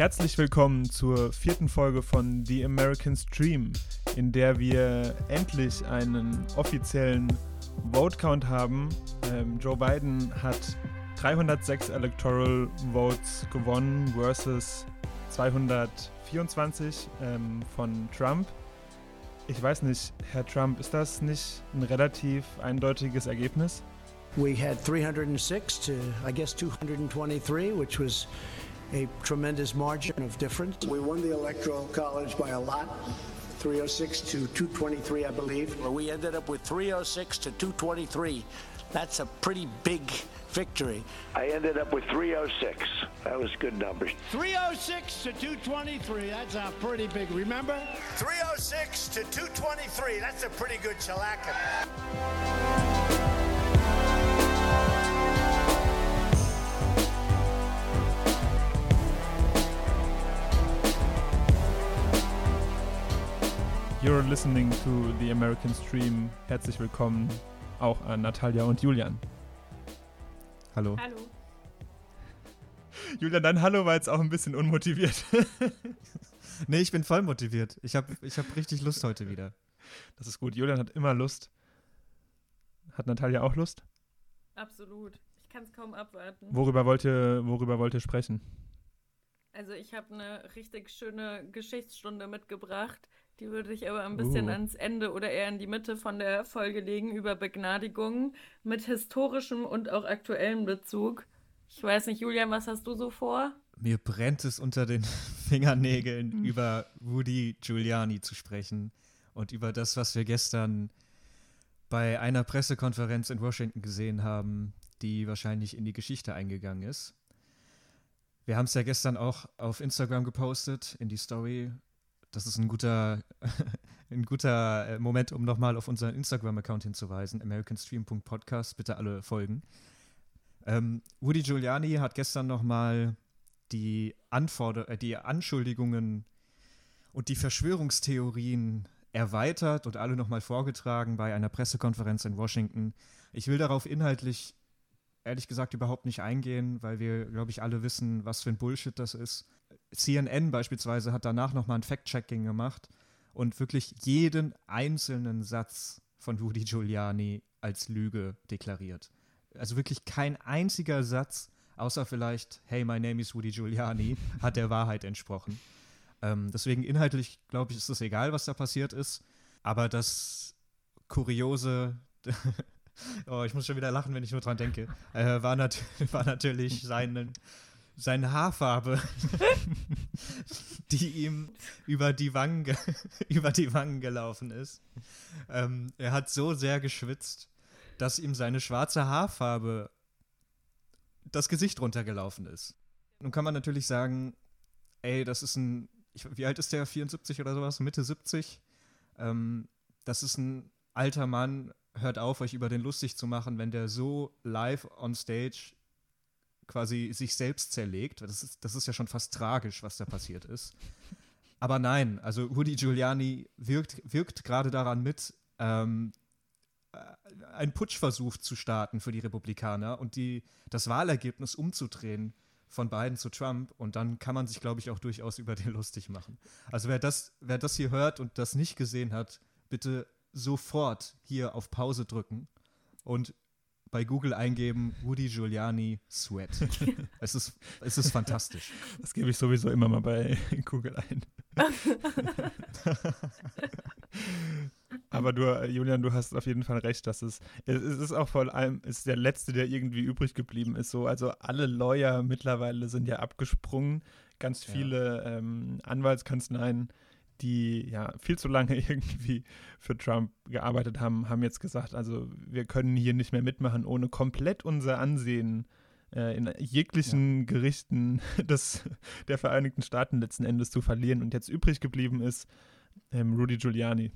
Herzlich willkommen zur vierten Folge von The American Stream, in der wir endlich einen offiziellen Vote Count haben. Ähm, Joe Biden hat 306 Electoral Votes gewonnen versus 224 ähm, von Trump. Ich weiß nicht, Herr Trump, ist das nicht ein relativ eindeutiges Ergebnis? We had 306 to, I guess, 223, which was a tremendous margin of difference. We won the Electoral College by a lot. 306 to 223, I believe. We ended up with 306 to 223. That's a pretty big victory. I ended up with 306. That was good numbers. 306 to 223. That's a pretty big. Remember? 306 to 223. That's a pretty good shellacking. You're listening to the American Stream. Herzlich willkommen auch an Natalia und Julian. Hallo. Hallo. Julian, dein Hallo war jetzt auch ein bisschen unmotiviert. nee, ich bin voll motiviert. Ich habe ich hab richtig Lust heute wieder. Das ist gut. Julian hat immer Lust. Hat Natalia auch Lust? Absolut. Ich kann es kaum abwarten. Worüber wollt ihr, worüber wollt ihr sprechen? Also ich habe eine richtig schöne Geschichtsstunde mitgebracht. Die würde ich aber ein bisschen Uh. ans Ende oder eher in die Mitte von der Folge legen über Begnadigungen mit historischem und auch aktuellem Bezug. Ich weiß nicht, Julian, was hast du so vor? Mir brennt es unter den Fingernägeln, über Rudy Giuliani zu sprechen und über das, was wir gestern bei einer Pressekonferenz in Washington gesehen haben, die wahrscheinlich in die Geschichte eingegangen ist. Wir haben es ja gestern auch auf Instagram gepostet, in die Story. Das ist ein guter, ein guter äh, Moment, um nochmal auf unseren Instagram-Account hinzuweisen, americanstream.podcast. Bitte alle folgen. Ähm, Rudy Giuliani hat gestern nochmal die, Anforder äh, die Anschuldigungen und die Verschwörungstheorien erweitert und alle nochmal vorgetragen bei einer Pressekonferenz in Washington. Ich will darauf inhaltlich ehrlich gesagt überhaupt nicht eingehen, weil wir, glaube ich, alle wissen, was für ein Bullshit das ist. CNN beispielsweise hat danach nochmal ein Fact-Checking gemacht und wirklich jeden einzelnen Satz von Rudy Giuliani als Lüge deklariert. Also wirklich kein einziger Satz, außer vielleicht, hey, my name is Rudy Giuliani, hat der Wahrheit entsprochen. Ähm, deswegen inhaltlich, glaube ich, ist es egal, was da passiert ist. Aber das Kuriose, oh, ich muss schon wieder lachen, wenn ich nur dran denke, äh, war, nat war natürlich seine, seine Haarfarbe, die ihm über die Wangen, ge- über die Wangen gelaufen ist. Ähm, er hat so sehr geschwitzt, dass ihm seine schwarze Haarfarbe das Gesicht runtergelaufen ist. Nun kann man natürlich sagen, ey, das ist ein, ich, wie alt ist der, 74 oder sowas, Mitte 70? Ähm, das ist ein alter Mann, hört auf, euch über den lustig zu machen, wenn der so live on stage quasi sich selbst zerlegt. Das ist, das ist ja schon fast tragisch, was da passiert ist. Aber nein, also Rudy Giuliani wirkt, wirkt gerade daran mit, ähm, äh, einen Putschversuch zu starten für die Republikaner und die, das Wahlergebnis umzudrehen von Biden zu Trump und dann kann man sich, glaube ich, auch durchaus über den lustig machen. Also wer das, wer das hier hört und das nicht gesehen hat, bitte sofort hier auf Pause drücken und bei Google eingeben Rudy Giuliani Sweat. es, ist, es ist fantastisch. Das gebe ich sowieso immer mal bei Google ein. Aber du, äh, Julian, du hast auf jeden Fall recht, dass es, es ist auch vor allem, es ist der letzte, der irgendwie übrig geblieben ist. So, also alle Lawyer mittlerweile sind ja abgesprungen. Ganz Ja. viele ähm, Anwaltskanzleien, die ja viel zu lange irgendwie für Trump gearbeitet haben, haben jetzt gesagt, also wir können hier nicht mehr mitmachen, ohne komplett unser Ansehen äh, in jeglichen Gerichten des, der Vereinigten Staaten letzten Endes zu verlieren. Und jetzt übrig geblieben ist ähm, Rudy Giuliani.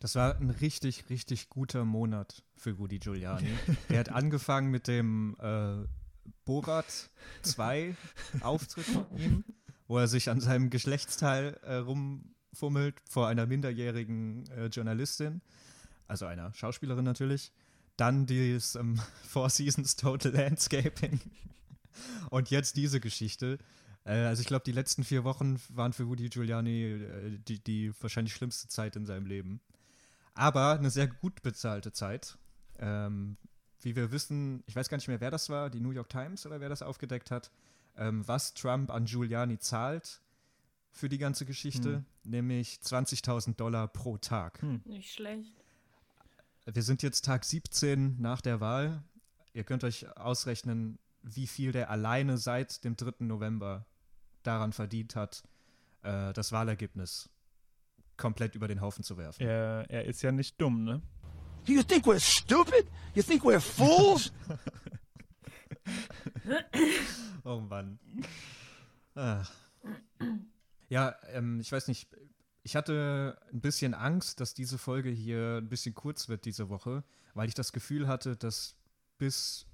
Das war ein richtig, richtig guter Monat für Rudy Giuliani. Der hat angefangen mit dem äh, Borat 2 Auftritt von ihm, wo er sich an seinem Geschlechtsteil äh, rumfummelt vor einer minderjährigen äh, Journalistin, also einer Schauspielerin natürlich. Dann dieses ähm, Four Seasons Total Landscaping. Und jetzt diese Geschichte. Äh, also ich glaube, die letzten vier Wochen waren für Woody Giuliani äh, die, die wahrscheinlich schlimmste Zeit in seinem Leben. Aber eine sehr gut bezahlte Zeit. Ähm, wie wir wissen, ich weiß gar nicht mehr, wer das war, die New York Times oder wer das aufgedeckt hat, ähm, was Trump an Giuliani zahlt für die ganze Geschichte, hm. nämlich 20.000 Dollar pro Tag. Hm. Nicht schlecht. Wir sind jetzt Tag 17 nach der Wahl. Ihr könnt euch ausrechnen, wie viel der alleine seit dem 3. November daran verdient hat, äh, das Wahlergebnis komplett über den Haufen zu werfen. Er, er ist ja nicht dumm, ne? You think we're stupid? You think we're fools? oh Mann. Ach. Ja, ähm, ich weiß nicht. Ich hatte ein bisschen Angst, dass diese Folge hier ein bisschen kurz wird diese Woche, weil ich das Gefühl hatte, dass bis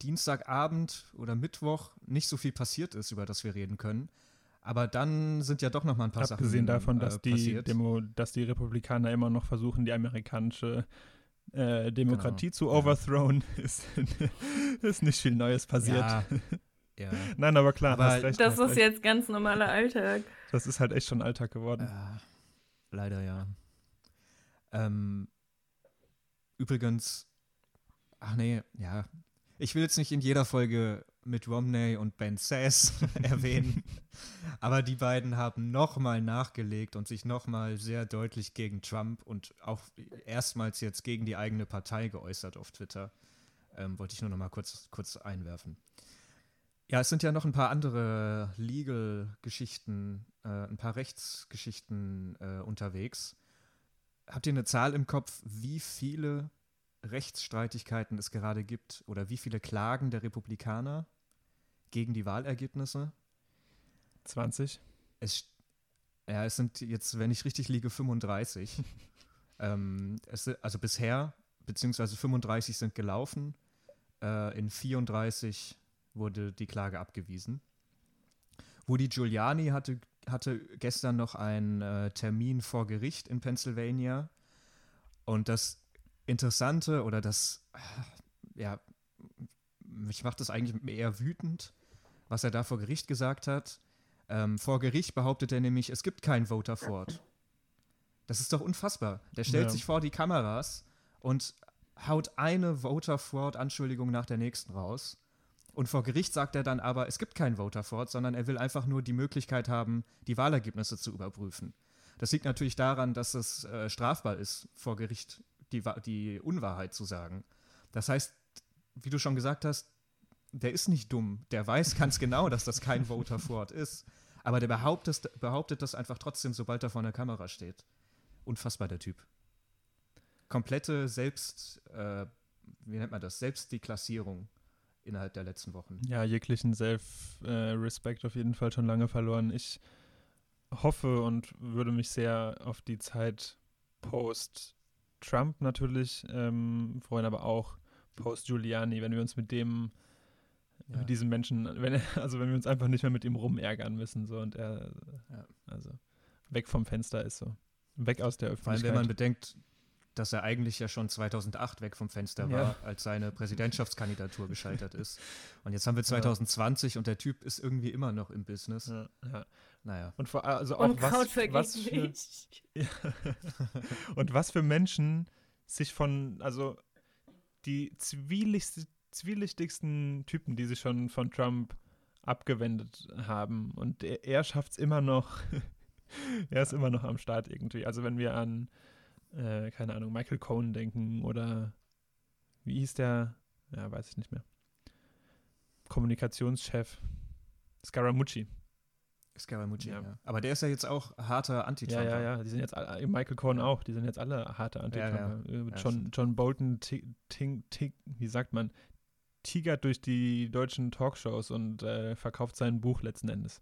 Dienstagabend oder Mittwoch nicht so viel passiert ist, über das wir reden können. Aber dann sind ja doch noch mal ein paar Abgesehen Sachen Abgesehen davon, dass, äh, die Demo, dass die Republikaner immer noch versuchen, die amerikanische äh, Demokratie genau. zu overthrown, ja. ist, ist nicht viel Neues passiert. Ja. Ja. Nein, aber klar, aber hast recht. Das ist recht. jetzt ganz normaler Alltag. Das ist halt echt schon Alltag geworden. Ja, leider ja. Ähm, übrigens, ach nee, ja. Ich will jetzt nicht in jeder Folge mit Romney und Ben Sass erwähnen, aber die beiden haben nochmal nachgelegt und sich nochmal sehr deutlich gegen Trump und auch erstmals jetzt gegen die eigene Partei geäußert auf Twitter. Ähm, wollte ich nur nochmal kurz, kurz einwerfen. Ja, es sind ja noch ein paar andere Legal-Geschichten, äh, ein paar Rechtsgeschichten äh, unterwegs. Habt ihr eine Zahl im Kopf, wie viele Rechtsstreitigkeiten es gerade gibt oder wie viele Klagen der Republikaner gegen die Wahlergebnisse? 20. Es, ja, es sind jetzt, wenn ich richtig liege, 35. ähm, es, also bisher, beziehungsweise 35 sind gelaufen. Äh, in 34 wurde die Klage abgewiesen. Woody Giuliani hatte, hatte gestern noch einen äh, Termin vor Gericht in Pennsylvania. Und das Interessante oder das, äh, ja, mich macht das eigentlich eher wütend, was er da vor Gericht gesagt hat. Ähm, vor Gericht behauptet er nämlich, es gibt kein Voter Fraud. Das ist doch unfassbar. Der stellt ja. sich vor die Kameras und haut eine Voter Fraud Anschuldigung nach der nächsten raus. Und vor Gericht sagt er dann aber, es gibt keinen Voter Fraud, sondern er will einfach nur die Möglichkeit haben, die Wahlergebnisse zu überprüfen. Das liegt natürlich daran, dass es äh, strafbar ist, vor Gericht die, die Unwahrheit zu sagen. Das heißt, wie du schon gesagt hast, der ist nicht dumm. Der weiß ganz genau, dass das kein Voter Fraud ist. Aber der behauptet, behauptet das einfach trotzdem, sobald er vor einer Kamera steht. Unfassbar, der Typ. Komplette Selbst, äh, wie nennt man das? Selbstdeklassierung innerhalb der letzten Wochen. Ja, jeglichen Self-Respect auf jeden Fall schon lange verloren. Ich hoffe und würde mich sehr auf die Zeit post-Trump natürlich ähm, freuen, aber auch post-Giuliani, wenn wir uns mit dem, ja. mit diesem Menschen, wenn also wenn wir uns einfach nicht mehr mit ihm rumärgern müssen, so und er, ja. also weg vom Fenster ist so. Weg aus der Öffentlichkeit. Vor allem, wenn man bedenkt, dass er eigentlich ja schon 2008 weg vom Fenster war, ja. als seine Präsidentschaftskandidatur gescheitert ist. Und jetzt haben wir 2020 ja. und der Typ ist irgendwie immer noch im Business. Ja, ja. Naja. Und vor, also auch und was, was für, und was für Menschen sich von, also die zwielichtigsten Typen, die sich schon von Trump abgewendet haben. Und er, er schafft es immer noch, er ist immer noch am Start irgendwie. Also wenn wir an äh, keine Ahnung, Michael Cohen denken oder wie hieß der? Ja, weiß ich nicht mehr. Kommunikationschef Scaramucci. Scaramucci, ja. ja. Aber der ist ja jetzt auch harter Anti-Trumper. Ja, ja, ja. Die sind jetzt alle, Michael Cohen auch, die sind jetzt alle harte Anti-Trumper. Ja, ja. John, John Bolton, ting, ting, wie sagt man, tigert durch die deutschen Talkshows und äh, verkauft sein Buch letzten Endes.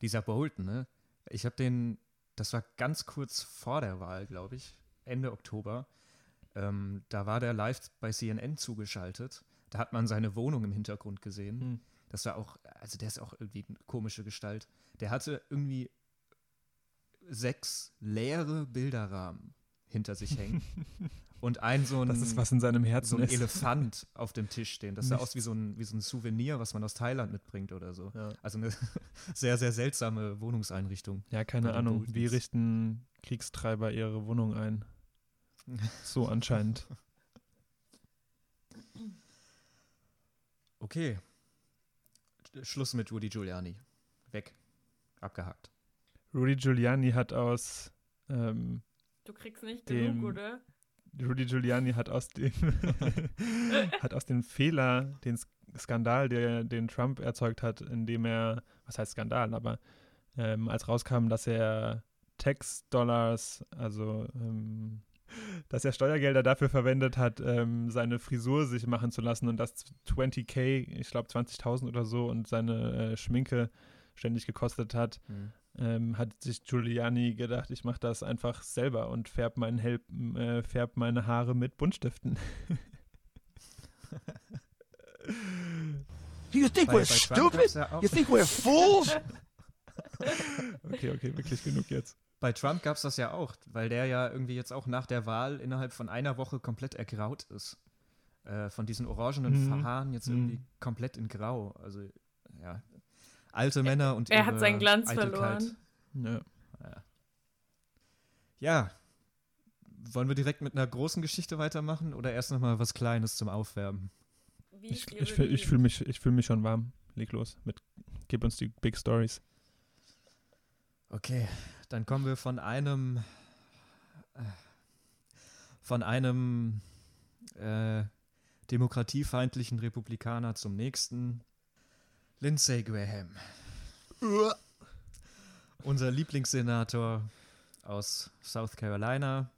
Dieser Bolton, ne? Ich habe den das war ganz kurz vor der Wahl, glaube ich, Ende Oktober. Ähm, da war der live bei CNN zugeschaltet. Da hat man seine Wohnung im Hintergrund gesehen. Hm. Das war auch, also der ist auch irgendwie eine komische Gestalt. Der hatte irgendwie sechs leere Bilderrahmen hinter sich hängen. und ein so ein, Das ist was in seinem so Herzen ein ist. Elefant auf dem Tisch stehen. Das sah Nichts. aus wie so, ein, wie so ein Souvenir, was man aus Thailand mitbringt oder so. Ja. Also eine sehr, sehr seltsame Wohnungseinrichtung. Ja, keine Ahnung. Wie richten Kriegstreiber ihre Wohnung ein? So anscheinend. Okay. Schluss mit Rudy Giuliani. Weg. Abgehakt. Rudy Giuliani hat aus ähm, Du kriegst nicht Dem- genug, oder? Rudy Giuliani hat aus dem hat aus dem Fehler, den Sk- Skandal, der, den Trump erzeugt hat, indem er, was heißt Skandal, aber ähm, als rauskam, dass er Tax-Dollars, also ähm, dass er Steuergelder dafür verwendet hat, ähm, seine Frisur sich machen zu lassen und das 20k, ich glaube 20.000 oder so und seine äh, Schminke ständig gekostet hat, ähm, hat sich Giuliani gedacht, ich mache das einfach selber und färb, meinen Hel äh, färb meine Haare mit Buntstiften. You think we're stupid? You think we're fools? Okay, okay, wirklich genug jetzt. Bei Trump gab es das ja auch, weil der ja irgendwie jetzt auch nach der Wahl innerhalb von einer Woche komplett ergraut ist. Äh, von diesen orangenen Mhm. Haaren jetzt Mhm. irgendwie komplett in Grau. Also, ja. Alte Männer und er hat seinen Glanz Eitelkeit. verloren. Ja. Ja. Wollen wir direkt mit einer großen Geschichte weitermachen oder erst nochmal was Kleines zum Aufwärmen? Wie Ich, ich, fühl- ich fühle mich, ich fühl mich schon warm. Leg los. Mit, gib uns die Big Stories. Okay, dann kommen wir von einem äh, von einem äh, demokratiefeindlichen Republikaner zum nächsten. Lindsey Graham. Unser Lieblingssenator aus South Carolina.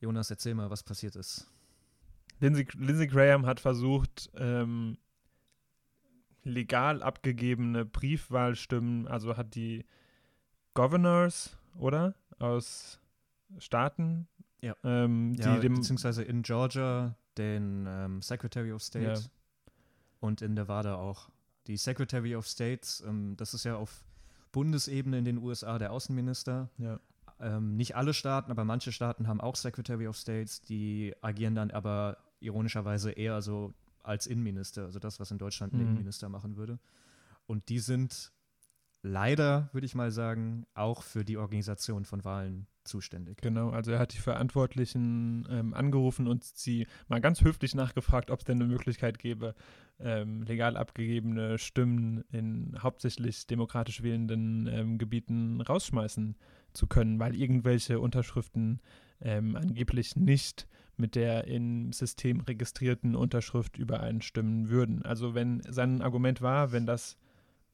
Jonas, erzähl mal, was passiert ist. Lindsey, Lindsey Graham hat versucht, ähm, legal abgegebene Briefwahlstimmen, also hat die Governors, oder? Aus Staaten, Ja. ähm, die Ja, dem, beziehungsweise in Georgia den ähm, Secretary of State Ja. und in Nevada auch. Die Secretary of States, ähm, das ist ja auf Bundesebene in den USA der Außenminister. ja, Ähm, nicht alle Staaten, aber manche Staaten haben auch Secretary of States, die agieren dann aber ironischerweise eher so als Innenminister, also das, was in Deutschland ein Mhm. Innenminister machen würde. Und die sind leider, würde ich mal sagen, auch für die Organisation von Wahlen zuständig. Genau, also er hat die Verantwortlichen ähm, angerufen und sie mal ganz höflich nachgefragt, ob es denn eine Möglichkeit gäbe, ähm, legal abgegebene Stimmen in hauptsächlich demokratisch wählenden ähm, Gebieten rausschmeißen zu können, weil irgendwelche Unterschriften ähm, angeblich nicht mit der im System registrierten Unterschrift übereinstimmen würden. Also wenn sein Argument war, wenn das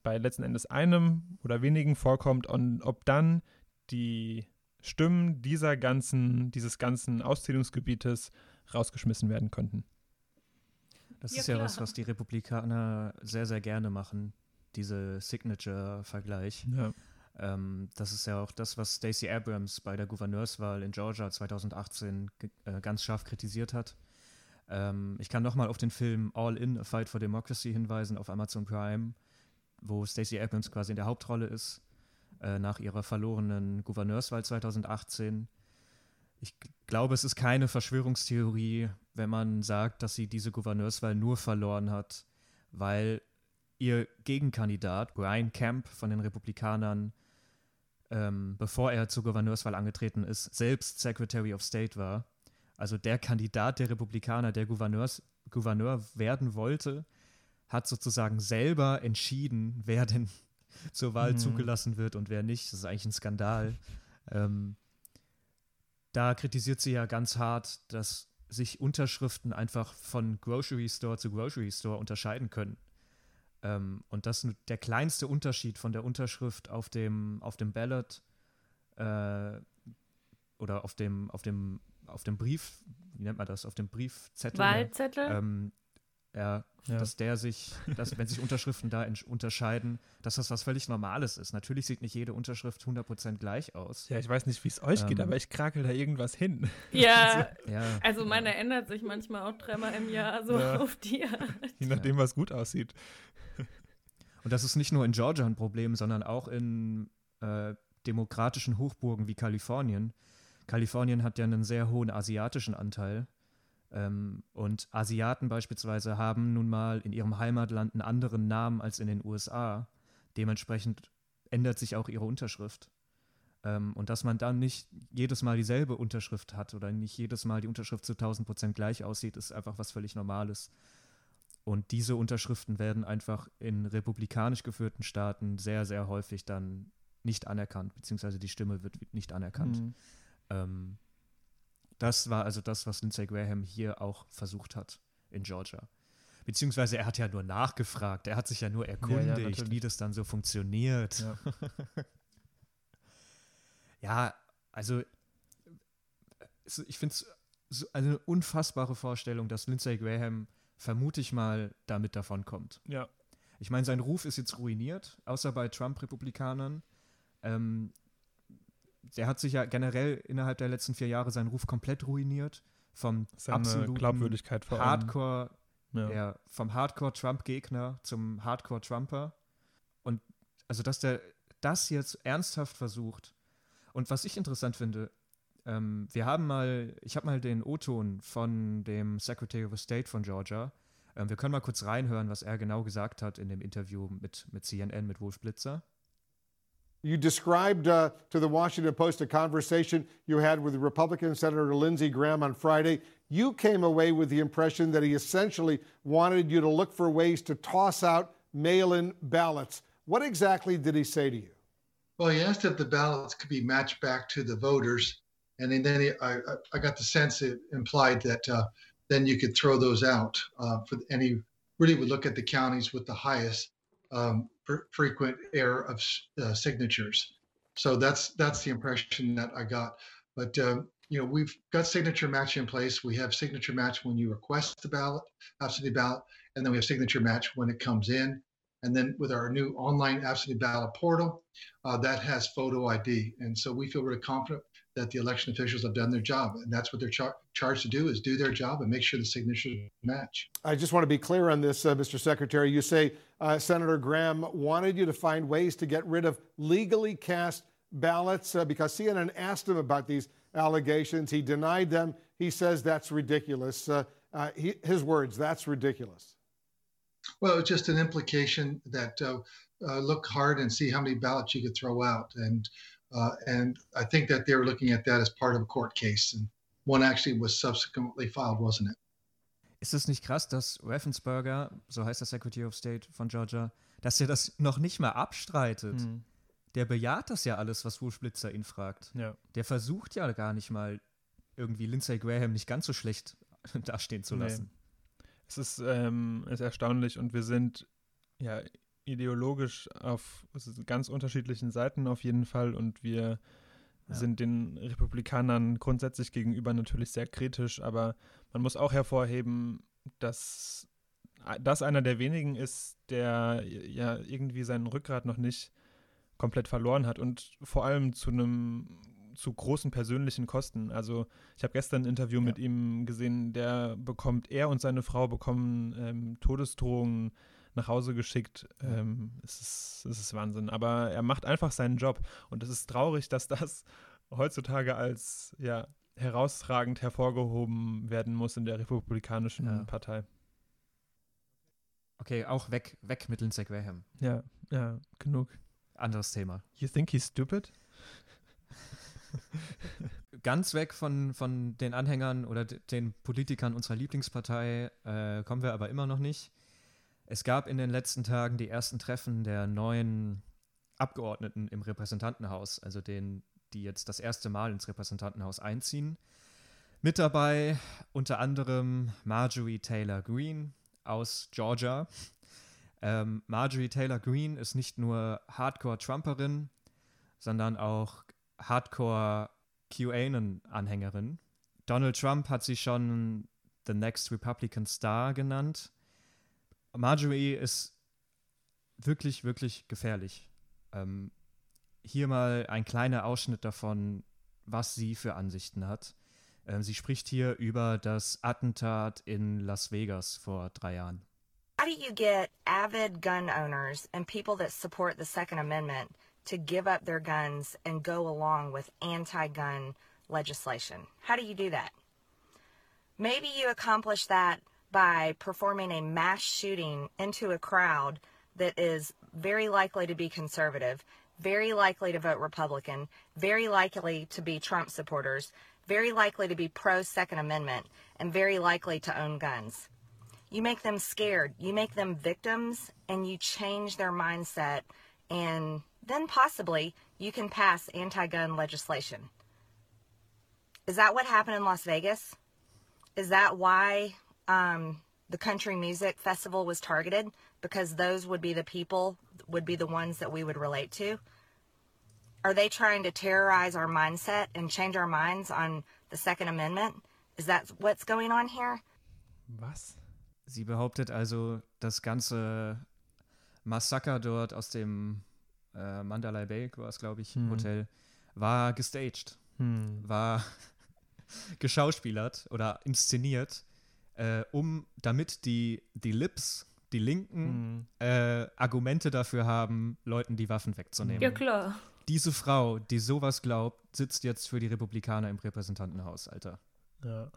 bei letzten Endes einem oder wenigen vorkommt und ob dann die Stimmen dieser ganzen, dieses ganzen Auszählungsgebietes rausgeschmissen werden könnten. Das Ja, ist ja klar. was, was die Republikaner sehr, sehr gerne machen, diese Signature-Vergleich. Ja. Ähm, das ist ja auch das, was Stacey Abrams bei der Gouverneurswahl in Georgia 2018 ge- äh, ganz scharf kritisiert hat. Ähm, ich kann nochmal auf den Film All In, A Fight for Democracy hinweisen auf Amazon Prime, wo Stacey Abrams quasi in der Hauptrolle ist, äh, nach ihrer verlorenen Gouverneurswahl 2018. Ich glaube, es ist keine Verschwörungstheorie, wenn man sagt, dass sie diese Gouverneurswahl nur verloren hat, weil ihr Gegenkandidat, Brian Kemp von den Republikanern, ähm, bevor er zur Gouverneurswahl angetreten ist, selbst Secretary of State war. Also der Kandidat der Republikaner, der Gouverneurs, Gouverneur werden wollte, hat sozusagen selber entschieden, wer denn zur Wahl Mhm. zugelassen wird und wer nicht. Das ist eigentlich ein Skandal. Ähm, da kritisiert sie ja ganz hart, dass sich Unterschriften einfach von Grocery Store zu Grocery Store unterscheiden können. Ähm, und dass der kleinste Unterschied von der Unterschrift auf dem, auf dem Ballot äh, oder auf dem, auf dem, auf dem Brief, wie nennt man das, auf dem Briefzettel, Wahlzettel? ähm, ja, Ja. dass der sich, dass, wenn sich Unterschriften da unterscheiden, dass das was völlig Normales ist. Natürlich sieht nicht jede Unterschrift 100% gleich aus. Ja, ich weiß nicht, wie es euch geht, Ähm. aber ich krakel da irgendwas hin. ja, Ja, also meine ändert sich manchmal auch dreimal im Jahr, so Ja. auf die Art. Je nachdem, was gut aussieht. Und das ist nicht nur in Georgia ein Problem, sondern auch in äh, demokratischen Hochburgen wie Kalifornien Kalifornien hat ja einen sehr hohen asiatischen Anteil. Ähm, und Asiaten beispielsweise haben nun mal in ihrem Heimatland einen anderen Namen als in den USA. Dementsprechend ändert sich auch ihre Unterschrift. Ähm, und dass man dann nicht jedes Mal dieselbe Unterschrift hat oder nicht jedes Mal die Unterschrift zu 1000 Prozent gleich aussieht, ist einfach was völlig Normales. Und diese Unterschriften werden einfach in republikanisch geführten Staaten sehr, sehr häufig dann nicht anerkannt, beziehungsweise die Stimme wird nicht anerkannt. Mhm. Ähm, das war also das, was Lindsey Graham hier auch versucht hat in Georgia. Beziehungsweise er hat ja nur nachgefragt, er hat sich ja nur erkundigt, ja, ja, wie das dann so funktioniert. Ja, ja also ich finde es so eine unfassbare Vorstellung, dass Lindsey Graham, vermute ich mal, damit davon kommt. Ja. Ich meine, sein Ruf ist jetzt ruiniert, außer bei Trump-Republikanern. Ähm, der hat sich ja generell innerhalb der letzten vier Jahre seinen Ruf komplett ruiniert. Vom absoluten Glaubwürdigkeit vor Hardcore, ja. ja. vom Hardcore-Trump-Gegner zum Hardcore-Trumper. Und also, dass der das jetzt ernsthaft versucht. Und was ich interessant finde, ähm, wir haben mal, ich habe mal den O-Ton von dem Secretary of State von Georgia. Ähm, wir können mal kurz reinhören, was er genau gesagt hat in dem Interview mit, mit CNN, mit Wolf Blitzer. You described uh, to the Washington Post a conversation you had with Republican Senator Lindsey Graham on Friday. You came away with the impression that he essentially wanted you to look for ways to toss out mail in ballots. What exactly did he say to you? Well, he asked if the ballots could be matched back to the voters. And then he, I, I, got the sense it implied that uh, then you could throw those out. Uh, for, and he really would look at the counties with the highest um, frequent error of uh, signatures. So that's that's the impression that I got. But um, you know, we've got signature match in place. We have signature match when you request the ballot, absentee ballot, and then we have signature match when it comes in. And then with our new online absentee ballot portal, uh, that has photo ID. And so we feel really confident that the election officials have done their job. And that's what they're char- charged to do is do their job and make sure the signatures match. I just want to be clear on this, uh, Mr. Secretary. You say uh, Senator Graham wanted you to find ways to get rid of legally cast ballots uh, because CNN asked him about these allegations. He denied them. He says that's ridiculous. Uh, uh, he, his words, that's ridiculous. Well, it's just an implication that uh, look hard and see how many ballots you could throw out. And uh, and I think that they were looking at that as part of a court case. And one actually was subsequently filed, wasn't it? Ist es nicht krass, dass Raffensperger, so heißt der Secretary of State von Georgia, dass er das noch nicht mal abstreitet? Mhm. Der bejaht das ja alles, was Wolf Blitzer ihn fragt. Ja. Der versucht ja gar nicht mal irgendwie Lindsey Graham nicht ganz so schlecht dastehen zu lassen. Nee. Es ist, ähm, ist erstaunlich und wir sind ja ideologisch auf ganz unterschiedlichen Seiten auf jeden Fall und wir ja. sind den Republikanern grundsätzlich gegenüber natürlich sehr kritisch, aber man muss auch hervorheben, dass das einer der wenigen ist, der ja irgendwie seinen Rückgrat noch nicht komplett verloren hat und vor allem zu einem zu großen persönlichen Kosten. Also ich habe gestern ein Interview ja. mit ihm gesehen, der bekommt, er und seine Frau bekommen ähm, Todesdrohungen nach Hause geschickt. Ähm, es, ist, es ist Wahnsinn. Aber er macht einfach seinen Job. Und es ist traurig, dass das heutzutage als ja, herausragend hervorgehoben werden muss in der Republikanischen ja. Partei. Okay, auch weg, weg mit Lindsey Graham. Ja, ja, genug. Anderes Thema. You think he's stupid? Ganz weg von, von den Anhängern oder den Politikern unserer Lieblingspartei äh, kommen wir aber immer noch nicht. Es gab in den letzten Tagen die ersten Treffen der neuen Abgeordneten im Repräsentantenhaus, also den, die jetzt das erste Mal ins Repräsentantenhaus einziehen. Mit dabei unter anderem Marjorie Taylor Greene aus Georgia. Ähm, Marjorie Taylor Greene ist nicht nur Hardcore-Trumperin, sondern auch Hardcore QAnon-Anhängerin. Donald Trump hat sie schon The Next Republican Star genannt. Marjorie ist wirklich, wirklich gefährlich. Ähm, hier mal ein kleiner Ausschnitt davon, was sie für Ansichten hat. Ähm, sie spricht hier über das Attentat in Las Vegas vor drei Jahren. How do you get avid gun owners and people that support the Second Amendment to give up their guns and go along with anti gun legislation. How do you do that? Maybe you accomplish that by performing a mass shooting into a crowd that is very likely to be conservative, very likely to vote Republican, very likely to be Trump supporters, very likely to be pro Second Amendment, and very likely to own guns. You make them scared, you make them victims, and you change their mindset, and then possibly you can pass anti gun legislation. Is that what happened in Las Vegas? Is that why um, the country music festival was targeted? Because those would be the people, would be the ones that we would relate to? Are they trying to terrorize our mindset and change our minds on the Second Amendment? Is that what's going on here? Was? Sie behauptet also, das ganze Massaker dort aus dem äh, Mandalay Bay, war es, glaube ich, Hm. Hotel, war gestaged, Hm. war geschauspielert oder inszeniert, äh, um damit die, die Lips, die Linken, äh, Argumente dafür haben, Leuten die Waffen wegzunehmen. Ja, klar. Diese Frau, die sowas glaubt, sitzt jetzt für die Republikaner im Repräsentantenhaus, Alter. Ja.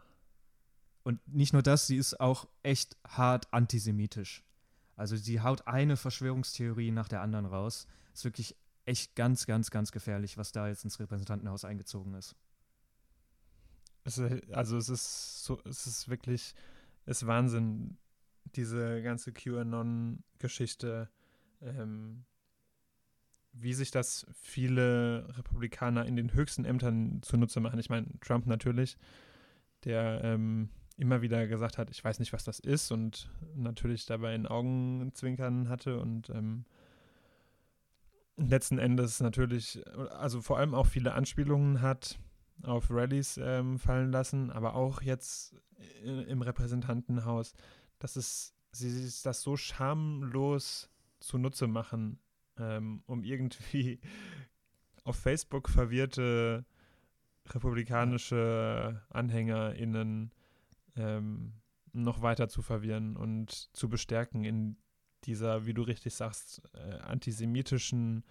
Und nicht nur das, sie ist auch echt hart antisemitisch. Also sie haut eine Verschwörungstheorie nach der anderen raus. Ist wirklich echt ganz, ganz, ganz gefährlich, was da jetzt ins Repräsentantenhaus eingezogen ist. Es, ist- also es ist so, es ist wirklich, ist Wahnsinn, diese ganze QAnon-Geschichte, ähm, wie sich das viele Republikaner in den höchsten Ämtern zunutze machen. Ich meine, Trump natürlich, der ähm, immer wieder gesagt hat, ich weiß nicht, was das ist und natürlich dabei in Augenzwinkern hatte und ähm, letzten Endes natürlich, also vor allem auch viele Anspielungen hat auf Rallyes ähm, fallen lassen, aber auch jetzt i- im Repräsentantenhaus, dass es sie sich das so schamlos zunutze machen, ähm, um irgendwie auf Facebook verwirrte republikanische AnhängerInnen ähm, noch weiter zu verwirren und zu bestärken in dieser, wie du richtig sagst, äh, antisemitischen,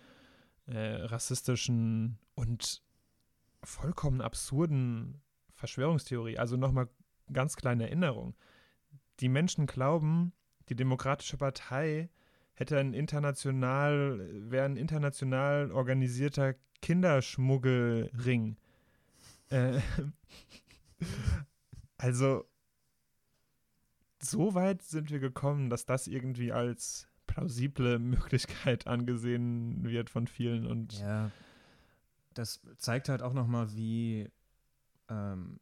äh, rassistischen und vollkommen absurden Verschwörungstheorie. Also nochmal ganz kleine Erinnerung. Die Menschen glauben, die Demokratische Partei hätte ein international, wäre ein international organisierter Kinderschmuggelring. Äh, also so weit sind wir gekommen, dass das irgendwie als plausible Möglichkeit angesehen wird von vielen und Ja. Das zeigt halt auch nochmal, wie, ähm,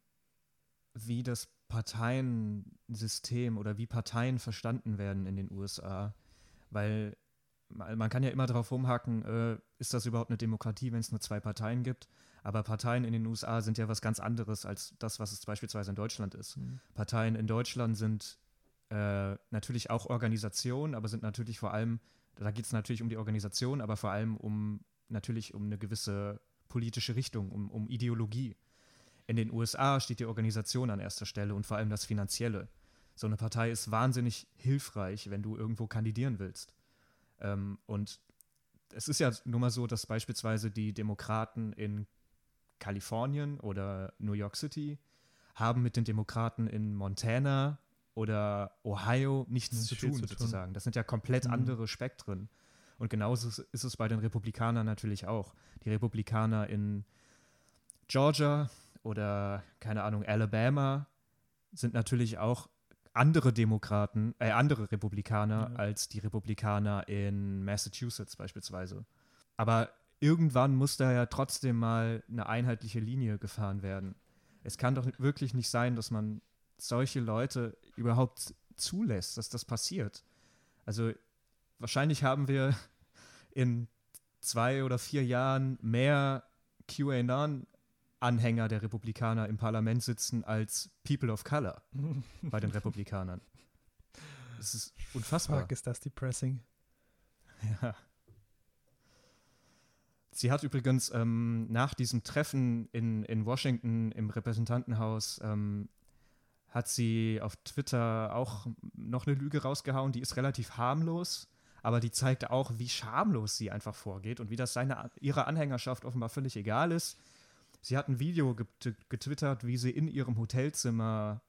wie das Parteiensystem oder wie Parteien verstanden werden in den USA. Weil ma- man kann ja immer darauf rumhaken, äh, ist das überhaupt eine Demokratie, wenn es nur zwei Parteien gibt? Aber Parteien in den USA sind ja was ganz anderes als das, was es beispielsweise in Deutschland ist. Mhm. Parteien in Deutschland sind äh, natürlich auch Organisationen, aber sind natürlich vor allem, da geht es natürlich um die Organisation, aber vor allem um natürlich um eine gewisse politische Richtung, um, um Ideologie. In den USA steht die Organisation an erster Stelle und vor allem das Finanzielle. So eine Partei ist wahnsinnig hilfreich, wenn du irgendwo kandidieren willst. Ähm, und es ist ja nun mal so, dass beispielsweise die Demokraten in Kalifornien oder New York City haben mit den Demokraten in Montana oder Ohio nichts Nicht zu tun, zu tun. sozusagen. Das sind ja komplett Mhm. andere Spektren. Und genauso ist- es bei den Republikanern natürlich auch. Die Republikaner in Georgia oder, keine Ahnung, Alabama sind natürlich auch andere Demokraten, äh, andere Republikaner Ja. als die Republikaner in Massachusetts beispielsweise. Aber irgendwann muss da ja trotzdem mal eine einheitliche Linie gefahren werden. Es kann doch wirklich nicht sein, dass man solche Leute überhaupt zulässt, dass das passiert. Also wahrscheinlich haben wir in zwei oder vier Jahren mehr QAnon-Anhänger der Republikaner im Parlament sitzen als People of Color bei den Republikanern. Das ist unfassbar. Fuck, ist das depressing. Ja. Sie hat übrigens ähm, nach diesem Treffen in, in Washington im Repräsentantenhaus, ähm, hat sie auf Twitter auch noch eine Lüge rausgehauen, die ist relativ harmlos, aber die zeigt auch, wie schamlos sie einfach vorgeht und wie das seine, ihrer Anhängerschaft offenbar völlig egal ist. sie hat ein Video getwittert, wie sie in ihrem Hotelzimmer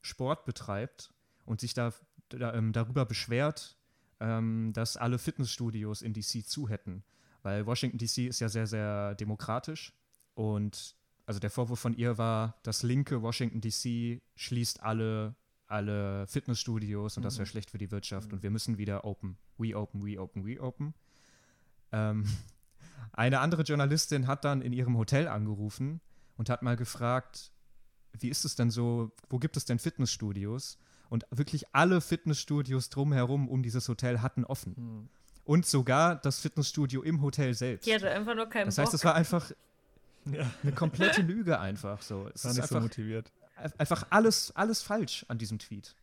Sport betreibt und sich da, da ähm, darüber beschwert, ähm, dass alle Fitnessstudios in DC zu hätten. Weil Washington DC ist ja sehr, sehr demokratisch und also der Vorwurf von ihr war, das linke Washington DC schließt alle, alle Fitnessstudios und mhm. das wäre schlecht für die Wirtschaft mhm. und wir müssen wieder open. We open, we open, we open. Ähm, eine andere Journalistin hat dann in ihrem Hotel angerufen und hat mal gefragt, wie ist es denn so, wo gibt es denn Fitnessstudios? Und wirklich alle Fitnessstudios drumherum um dieses Hotel hatten offen. Hm. Und sogar das Fitnessstudio im Hotel selbst. Die hatte einfach nur keinen Das heißt, es war einfach ja. eine komplette Lüge einfach so. Es war nicht einfach, so motiviert. Einfach alles, alles falsch an diesem Tweet.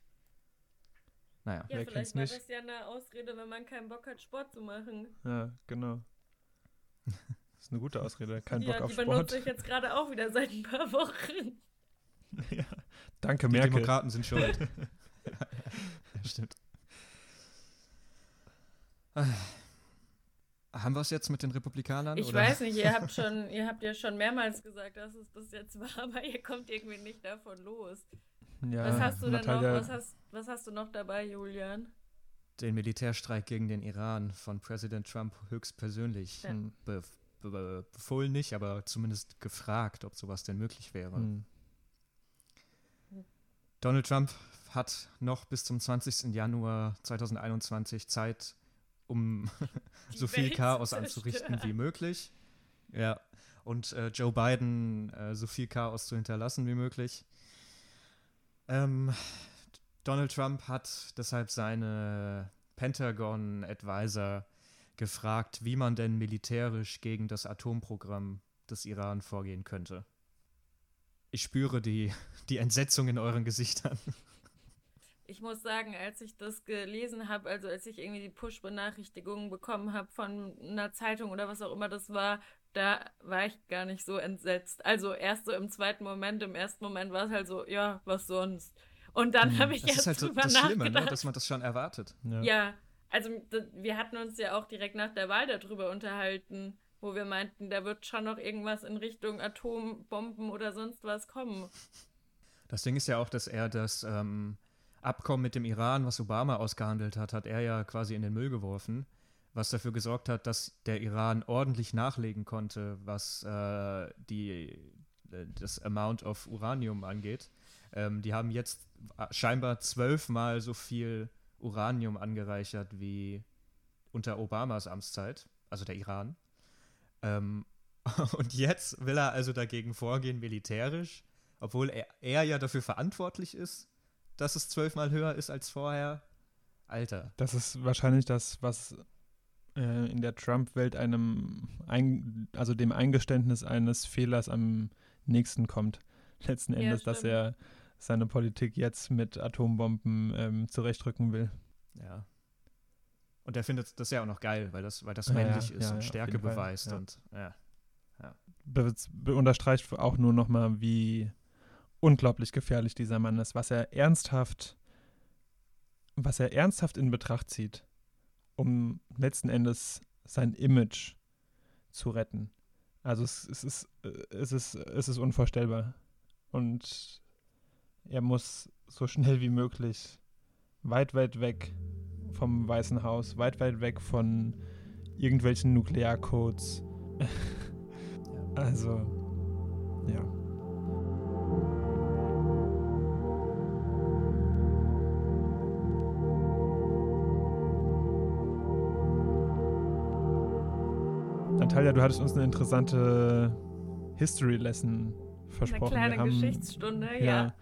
Naja. Ja, Wer vielleicht war das ja eine Ausrede, wenn man keinen Bock hat, Sport zu machen. Ja, genau. Das ist eine gute Ausrede. Kein ja, Bock auf Sport. Die benutze ich jetzt gerade auch wieder seit ein paar Wochen. ja. Danke, Die Merkel. Demokraten sind schuld. ja, stimmt. Haben wir es jetzt mit den Republikanern? Ich oder? weiß nicht, ihr habt schon, ihr habt ja schon mehrmals gesagt, dass es das jetzt war, aber ihr kommt irgendwie nicht davon los. Ja, was hast du denn noch? Was hast, was hast du noch dabei, Julian? Den Militärstreik gegen den Iran von Präsident Trump höchstpersönlich ja. be, be, befohlen nicht, aber zumindest gefragt, ob sowas denn möglich wäre. Hm. Donald Trump hat noch bis zum 20. Januar 2021 Zeit, um so viel Welt Chaos anzurichten wie möglich. Ja. Und äh, Joe Biden äh, so viel Chaos zu hinterlassen wie möglich. Ähm, Donald Trump hat deshalb seine Pentagon-Advisor gefragt, wie man denn militärisch gegen das Atomprogramm des Iran vorgehen könnte. Ich spüre die, die Entsetzung in euren Gesichtern. Ich muss sagen, als ich das gelesen habe, also als ich irgendwie die Push-Benachrichtigungen bekommen habe von einer Zeitung oder was auch immer das war, da war ich gar nicht so entsetzt. Also erst so im zweiten Moment, im ersten Moment war es halt so, ja, was sonst. Und dann hm, habe ich das erst ist halt so, das Schlimme, ne? dass man das schon erwartet. Ja, ja also wir hatten uns ja auch direkt nach der Wahl darüber unterhalten, wo wir meinten, da wird schon noch irgendwas in Richtung Atombomben oder sonst was kommen. Das Ding ist ja auch, dass er das ähm, Abkommen mit dem Iran, was Obama ausgehandelt hat, hat er ja quasi in den Müll geworfen was dafür gesorgt hat, dass der Iran ordentlich nachlegen konnte, was äh, die, äh, das Amount of Uranium angeht. Ähm, die haben jetzt scheinbar zwölfmal so viel Uranium angereichert wie unter Obamas Amtszeit, also der Iran. Ähm, und jetzt will er also dagegen vorgehen, militärisch, obwohl er, er ja dafür verantwortlich ist, dass es zwölfmal höher ist als vorher. Alter. Das ist wahrscheinlich das, was äh, in der Trump-Welt einem, ein, also dem Eingeständnis eines Fehlers am nächsten kommt. Letzten Endes, ja, dass er seine Politik jetzt mit Atombomben ähm, zurechtrücken will. Ja. Und er findet das ja auch noch geil, weil das, weil das männlich ja, ist ja, und Stärke beweist Fall, und ja. Be be unterstreicht auch nur nochmal, wie unglaublich gefährlich dieser Mann ist, was er ernsthaft, was er ernsthaft in Betracht zieht um letzten Endes sein Image zu retten. Also es, es, ist, es, ist, es ist unvorstellbar. Und er muss so schnell wie möglich weit, weit weg vom Weißen Haus, weit, weit weg von irgendwelchen Nuklearcodes. also, ja. Natalia, du hattest uns eine interessante History Lesson versprochen. Eine kleine haben, Geschichtsstunde, ja. ja.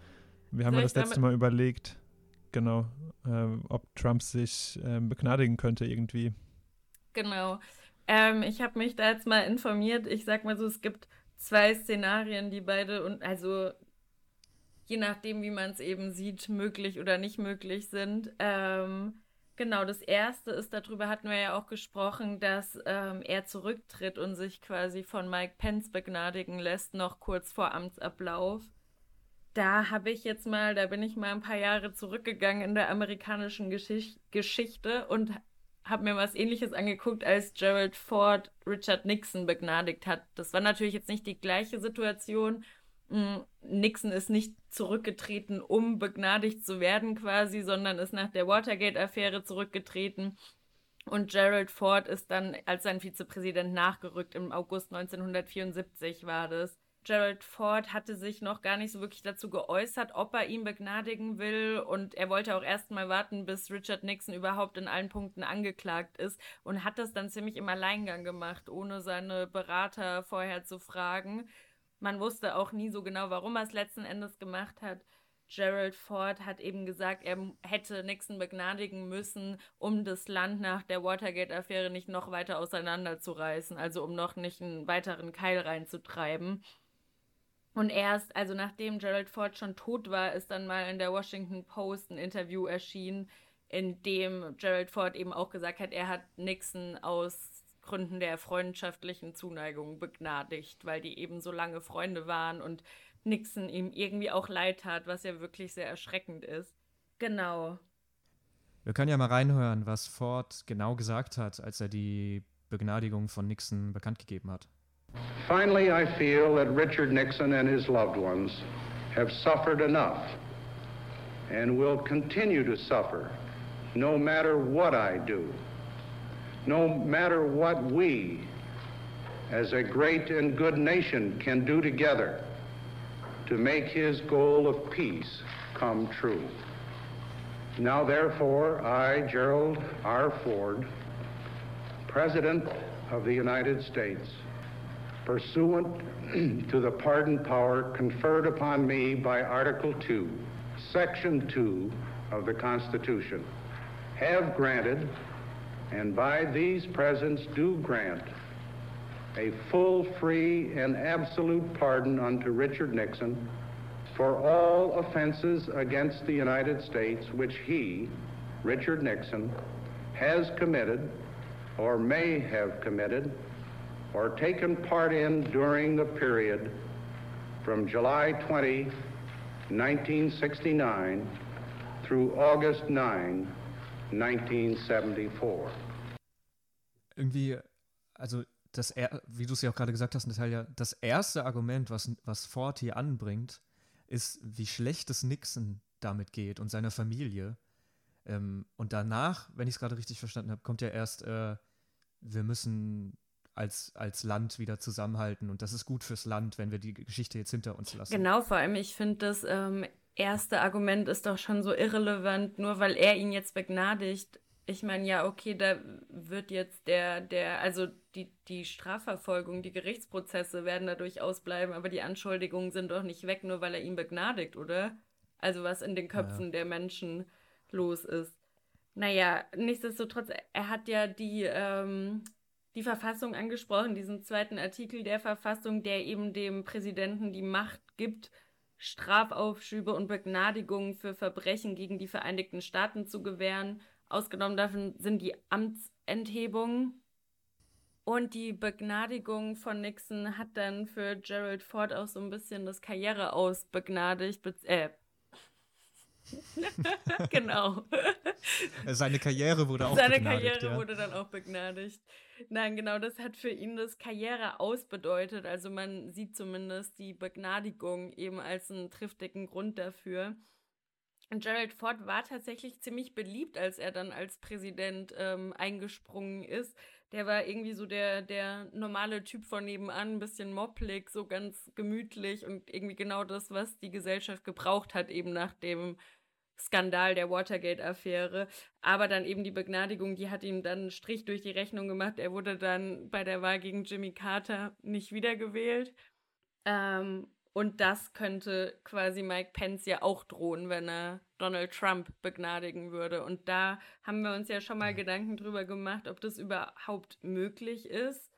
Wir haben ja das letzte Mal überlegt, genau, äh, ob Trump sich äh, begnadigen könnte irgendwie. Genau. Ähm, ich habe mich da jetzt mal informiert. Ich sag mal so, es gibt zwei Szenarien, die beide und also je nachdem, wie man es eben sieht, möglich oder nicht möglich sind. Ähm, Genau, das erste ist, darüber hatten wir ja auch gesprochen, dass ähm, er zurücktritt und sich quasi von Mike Pence begnadigen lässt, noch kurz vor Amtsablauf. Da habe ich jetzt mal, da bin ich mal ein paar Jahre zurückgegangen in der amerikanischen Geschicht Geschichte und habe mir was ähnliches angeguckt, als Gerald Ford Richard Nixon begnadigt hat. Das war natürlich jetzt nicht die gleiche Situation. Nixon ist nicht zurückgetreten, um begnadigt zu werden quasi, sondern ist nach der Watergate-Affäre zurückgetreten. Und Gerald Ford ist dann als sein Vizepräsident nachgerückt. Im August 1974 war das. Gerald Ford hatte sich noch gar nicht so wirklich dazu geäußert, ob er ihn begnadigen will. Und er wollte auch erst mal warten, bis Richard Nixon überhaupt in allen Punkten angeklagt ist. Und hat das dann ziemlich im Alleingang gemacht, ohne seine Berater vorher zu fragen. Man wusste auch nie so genau, warum er es letzten Endes gemacht hat. Gerald Ford hat eben gesagt, er hätte Nixon begnadigen müssen, um das Land nach der Watergate-Affäre nicht noch weiter auseinanderzureißen, also um noch nicht einen weiteren Keil reinzutreiben. Und erst, also nachdem Gerald Ford schon tot war, ist dann mal in der Washington Post ein Interview erschienen, in dem Gerald Ford eben auch gesagt hat, er hat Nixon aus Gründen der freundschaftlichen Zuneigung begnadigt, weil die eben so lange Freunde waren und Nixon ihm irgendwie auch leid tat, was ja wirklich sehr erschreckend ist. Genau. Wir können ja mal reinhören, was Ford genau gesagt hat, als er die Begnadigung von Nixon bekannt gegeben hat. Finally, I feel that Richard Nixon and his loved ones have suffered enough and will continue to suffer no matter what I do, no matter what we as a great and good nation can do together to make his goal of peace come true. Now, therefore, I, Gerald R. Ford, President of the United States, pursuant to the pardon power conferred upon me by Article 2, Section 2 of the Constitution, have granted, and by these presents do grant, a full, free, and absolute pardon unto Richard Nixon for all offenses against the United States which he, Richard Nixon, has committed or may have committed or taken part in during the period from July 20, 1969 through August 9, 1974. Irgendwie, also das, wie du es ja auch gerade gesagt hast, Natalia, das erste Argument, was, was Ford hier anbringt, ist, wie schlecht es Nixon damit geht und seiner Familie. Ähm, und danach, wenn ich es gerade richtig verstanden habe, kommt ja erst, äh, wir müssen als, als Land wieder zusammenhalten. Und das ist gut fürs Land, wenn wir die Geschichte jetzt hinter uns lassen. Genau, vor allem, ich finde, das ähm, erste Argument ist doch schon so irrelevant, nur weil er ihn jetzt begnadigt. Ich meine, ja, okay, da wird jetzt der, der, also die, die Strafverfolgung, die Gerichtsprozesse werden dadurch ausbleiben, aber die Anschuldigungen sind doch nicht weg, nur weil er ihn begnadigt, oder? Also was in den Köpfen ja. der Menschen los ist. Naja, nichtsdestotrotz, er hat ja die, ähm, die Verfassung angesprochen, diesen zweiten Artikel der Verfassung, der eben dem Präsidenten die Macht gibt, Strafaufschübe und Begnadigungen für Verbrechen gegen die Vereinigten Staaten zu gewähren. Ausgenommen davon sind die Amtsenthebungen. Und die Begnadigung von Nixon hat dann für Gerald Ford auch so ein bisschen das Karriere aus begnadigt, äh, genau. Seine Karriere wurde auch Seine begnadigt. Seine Karriere ja. wurde dann auch begnadigt. Nein, genau, das hat für ihn das Karriere ausbedeutet. Also man sieht zumindest die Begnadigung eben als einen triftigen Grund dafür. Und Gerald Ford war tatsächlich ziemlich beliebt, als er dann als Präsident ähm, eingesprungen ist. Der war irgendwie so der, der normale Typ von nebenan, ein bisschen mopplig, so ganz gemütlich und irgendwie genau das, was die Gesellschaft gebraucht hat, eben nach dem Skandal der Watergate-Affäre. Aber dann eben die Begnadigung, die hat ihm dann einen Strich durch die Rechnung gemacht. Er wurde dann bei der Wahl gegen Jimmy Carter nicht wiedergewählt. Ähm, und das könnte quasi Mike Pence ja auch drohen, wenn er Donald Trump begnadigen würde. Und da haben wir uns ja schon mal Gedanken drüber gemacht, ob das überhaupt möglich ist.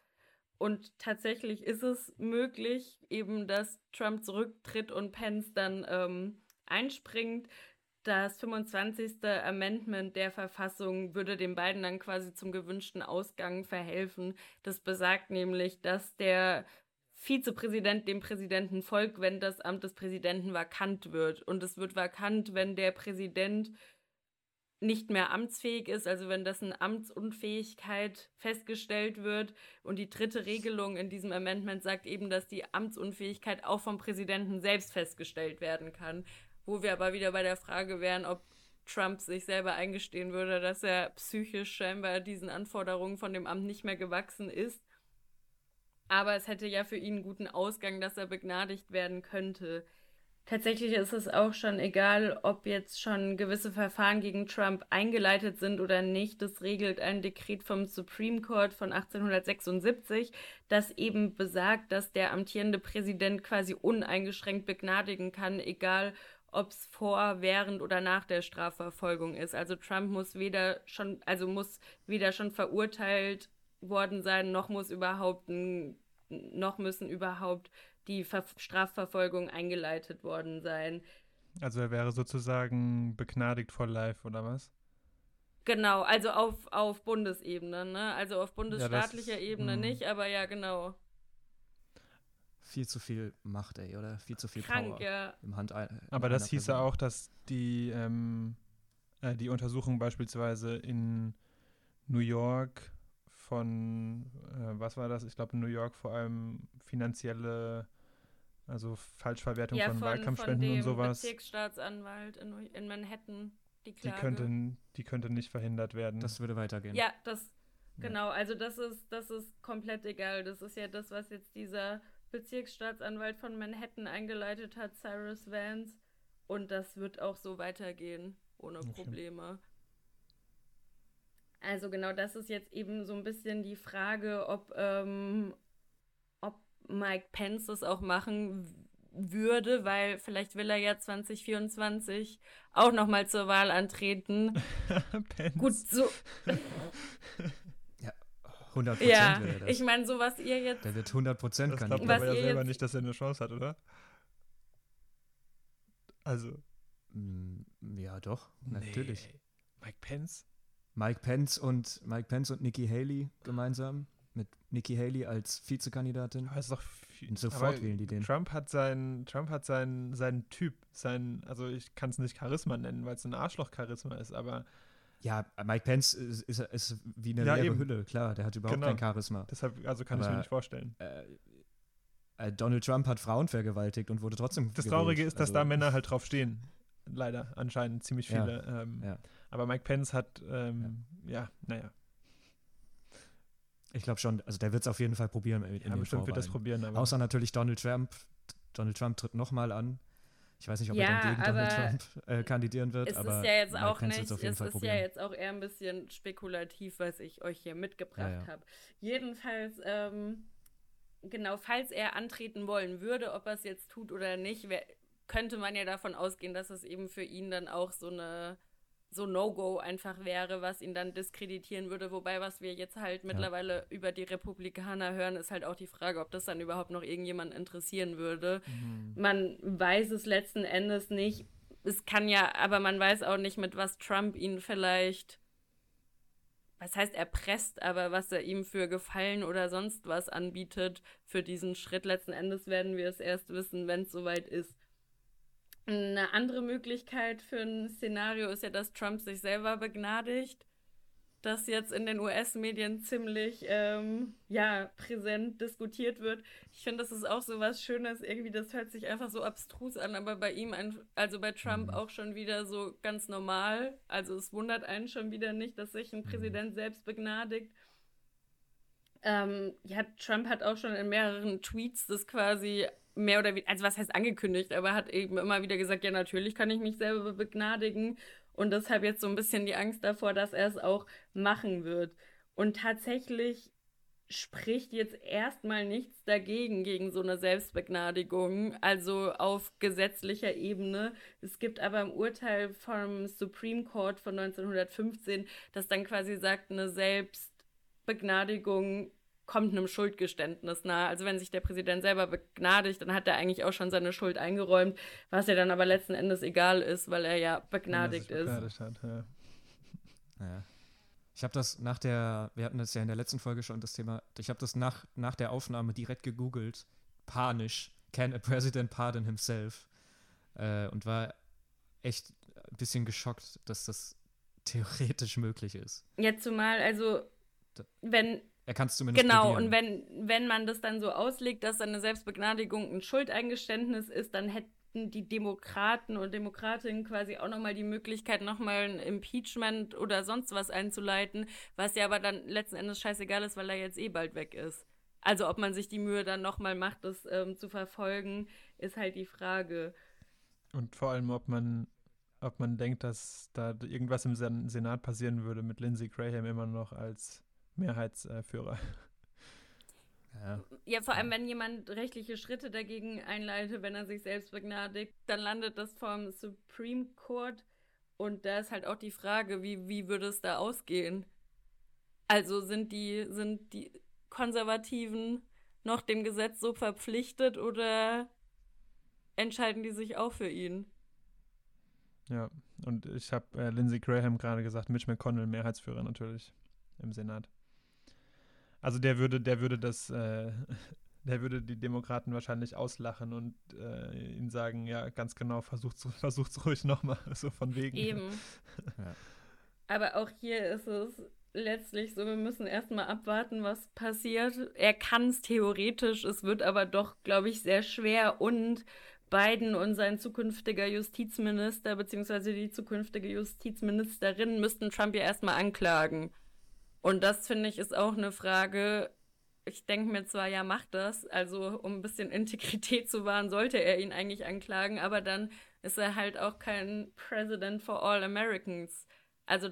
Und tatsächlich ist es möglich, eben, dass Trump zurücktritt und Pence dann ähm, einspringt. Das 25. Amendment der Verfassung würde den beiden dann quasi zum gewünschten Ausgang verhelfen. Das besagt nämlich, dass der Vizepräsident dem Präsidenten folgt, wenn das Amt des Präsidenten vakant wird. Und es wird vakant, wenn der Präsident nicht mehr amtsfähig ist, also wenn dessen Amtsunfähigkeit festgestellt wird. Und die dritte Regelung in diesem Amendment sagt eben, dass die Amtsunfähigkeit auch vom Präsidenten selbst festgestellt werden kann. Wo wir aber wieder bei der Frage wären, ob Trump sich selber eingestehen würde, dass er psychisch scheinbar diesen Anforderungen von dem Amt nicht mehr gewachsen ist. Aber es hätte ja für ihn einen guten Ausgang, dass er begnadigt werden könnte. Tatsächlich ist es auch schon egal, ob jetzt schon gewisse Verfahren gegen Trump eingeleitet sind oder nicht. Das regelt ein Dekret vom Supreme Court von 1876, das eben besagt, dass der amtierende Präsident quasi uneingeschränkt begnadigen kann, egal ob es vor, während oder nach der Strafverfolgung ist. Also Trump muss weder schon, also muss weder schon verurteilt worden sein, noch muss überhaupt noch müssen überhaupt die Ver Strafverfolgung eingeleitet worden sein. Also er wäre sozusagen begnadigt for life, oder was? Genau, also auf, auf Bundesebene, ne? Also auf bundesstaatlicher ja, das, Ebene mh. nicht, aber ja, genau. Viel zu viel Macht, ey, oder? Viel zu viel Krank, Power ja. im Hand. Im aber das hieße Person. auch, dass die, ähm, äh, die Untersuchung beispielsweise in New York von, äh, was war das? Ich glaube in New York vor allem finanzielle, also Falschverwertung ja, von, von Wahlkampfspenden von und sowas. Bezirksstaatsanwalt in, in Manhattan, die Klage. Die könnte, die könnte nicht verhindert werden. Das würde weitergehen. Ja, das, genau, also das ist, das ist komplett egal. Das ist ja das, was jetzt dieser Bezirksstaatsanwalt von Manhattan eingeleitet hat, Cyrus Vance. Und das wird auch so weitergehen, ohne okay. Also genau das ist jetzt eben so ein bisschen die Frage, ob, ähm, ob Mike Pence das auch machen würde, weil vielleicht will er ja 2024 auch nochmal zur Wahl antreten. Pence. Gut, so. ja, 100 Prozent ja, er das. Ich meine, so was ihr jetzt. Der wird 100 Prozent kann. Ich glaube aber ja selber jetzt... nicht, dass er eine Chance hat, oder? Also. Mm, ja, doch, natürlich. Nee. Mike Pence? Mike Pence und Mike Pence und Nikki Haley gemeinsam mit Nikki Haley als Vizekandidatin. Aber ist doch und sofort wählen die den. Trump hat seinen Trump hat seinen seinen Typ, sein also ich kann es nicht Charisma nennen, weil es ein Arschloch-Charisma ist, aber ja, Mike Pence ist, ist, ist wie eine ja, leere eben. Hülle, klar, der hat überhaupt genau. kein Charisma. Deshalb, also kann aber, ich mir nicht vorstellen. Äh, äh, Donald Trump hat Frauen vergewaltigt und wurde trotzdem. Das gewählt. Traurige ist, dass also, da Männer halt drauf stehen leider anscheinend ziemlich viele. Ja, ähm, ja. Aber Mike Pence hat, ähm, ja. ja, naja. Ich glaube schon, also der wird es auf jeden Fall probieren. In, ja, bestimmt wird das probieren. Aber Außer natürlich Donald Trump. Donald Trump tritt nochmal an. Ich weiß nicht, ob er dann gegen Donald Trump äh, kandidieren wird. Es aber ist ja jetzt auch nicht, es ist probieren. ja jetzt auch eher ein bisschen spekulativ, was ich euch hier mitgebracht habe. Jedenfalls, ähm, genau, falls er antreten wollen würde, ob er es jetzt tut oder nicht, wär, könnte man ja davon ausgehen, dass es eben für ihn dann auch so eine so No-Go einfach wäre, was ihn dann diskreditieren würde. Wobei, was wir jetzt halt ja. mittlerweile über die Republikaner hören, ist halt auch die Frage, ob das dann überhaupt noch irgendjemand interessieren würde. Mhm. Man weiß es letzten Endes nicht. Es kann ja, aber man weiß auch nicht, mit was Trump ihn vielleicht, was heißt erpresst, aber was er ihm für Gefallen oder sonst was anbietet für diesen Schritt. Letzten Endes werden wir es erst wissen, wenn es soweit ist. Eine andere Möglichkeit für ein Szenario ist ja, dass Trump sich selber begnadigt, das jetzt in den US-Medien ziemlich ähm, ja, präsent diskutiert wird. Ich finde, das ist auch so was Schönes, irgendwie, das hört sich einfach so abstrus an, aber bei ihm, also bei Trump mhm. auch schon wieder so ganz normal. Also es wundert einen schon wieder nicht, dass sich ein mhm. Präsident selbst begnadigt. Ähm, ja, Trump hat auch schon in mehreren Tweets das quasi mehr oder weniger, also was heißt angekündigt, aber hat eben immer wieder gesagt, ja, natürlich kann ich mich selber begnadigen und deshalb jetzt so ein bisschen die Angst davor, dass er es auch machen wird. Und tatsächlich spricht jetzt erstmal nichts dagegen, gegen so eine Selbstbegnadigung, also auf gesetzlicher Ebene. Es gibt aber im Urteil vom Supreme Court von 1915, das dann quasi sagt, eine Selbstbegnadigung kommt einem Schuldgeständnis nahe. Also wenn sich der Präsident selber begnadigt, dann hat er eigentlich auch schon seine Schuld eingeräumt, was ja dann aber letzten Endes egal ist, weil er ja begnadigt ist. Hat, ja. ja. Ich habe das nach der, wir hatten das ja in der letzten Folge schon das Thema, ich habe das nach, nach der Aufnahme direkt gegoogelt, panisch, can a president pardon himself? Äh, und war echt ein bisschen geschockt, dass das theoretisch möglich ist. Ja, zumal, also, wenn. Er kann es zumindest Genau, probieren. und wenn, wenn man das dann so auslegt, dass eine Selbstbegnadigung ein Schuldeingeständnis ist, dann hätten die Demokraten und Demokratinnen quasi auch nochmal die Möglichkeit, nochmal ein Impeachment oder sonst was einzuleiten, was ja aber dann letzten Endes scheißegal ist, weil er jetzt eh bald weg ist. Also ob man sich die Mühe dann nochmal macht, das ähm, zu verfolgen, ist halt die Frage. Und vor allem, ob man, ob man denkt, dass da irgendwas im Sen Senat passieren würde mit Lindsey Graham immer noch als Mehrheitsführer. Ja. Ja, vor allem, wenn jemand rechtliche Schritte dagegen einleitet, wenn er sich selbst begnadigt, dann landet das vom Supreme Court. Und da ist halt auch die Frage, wie, wie würde es da ausgehen? Also sind die, sind die Konservativen noch dem Gesetz so verpflichtet oder entscheiden die sich auch für ihn? Ja, und ich habe äh, Lindsey Graham gerade gesagt, Mitch McConnell Mehrheitsführer natürlich im Senat. Also der würde, der würde das, äh, der würde die Demokraten wahrscheinlich auslachen und äh, ihnen sagen, ja, ganz genau, versucht's, versucht's ruhig nochmal, so von wegen. Eben. Ja. Aber auch hier ist es letztlich so, wir müssen erstmal abwarten, was passiert. Er kann es theoretisch, es wird aber doch, glaube ich, sehr schwer und Biden und sein zukünftiger Justizminister beziehungsweise die zukünftige Justizministerin müssten Trump ja erstmal anklagen. Und das finde ich ist auch eine Frage. Ich denke mir zwar, ja, macht das, also um ein bisschen Integrität zu wahren, sollte er ihn eigentlich anklagen, aber dann ist er halt auch kein President for all Americans. Also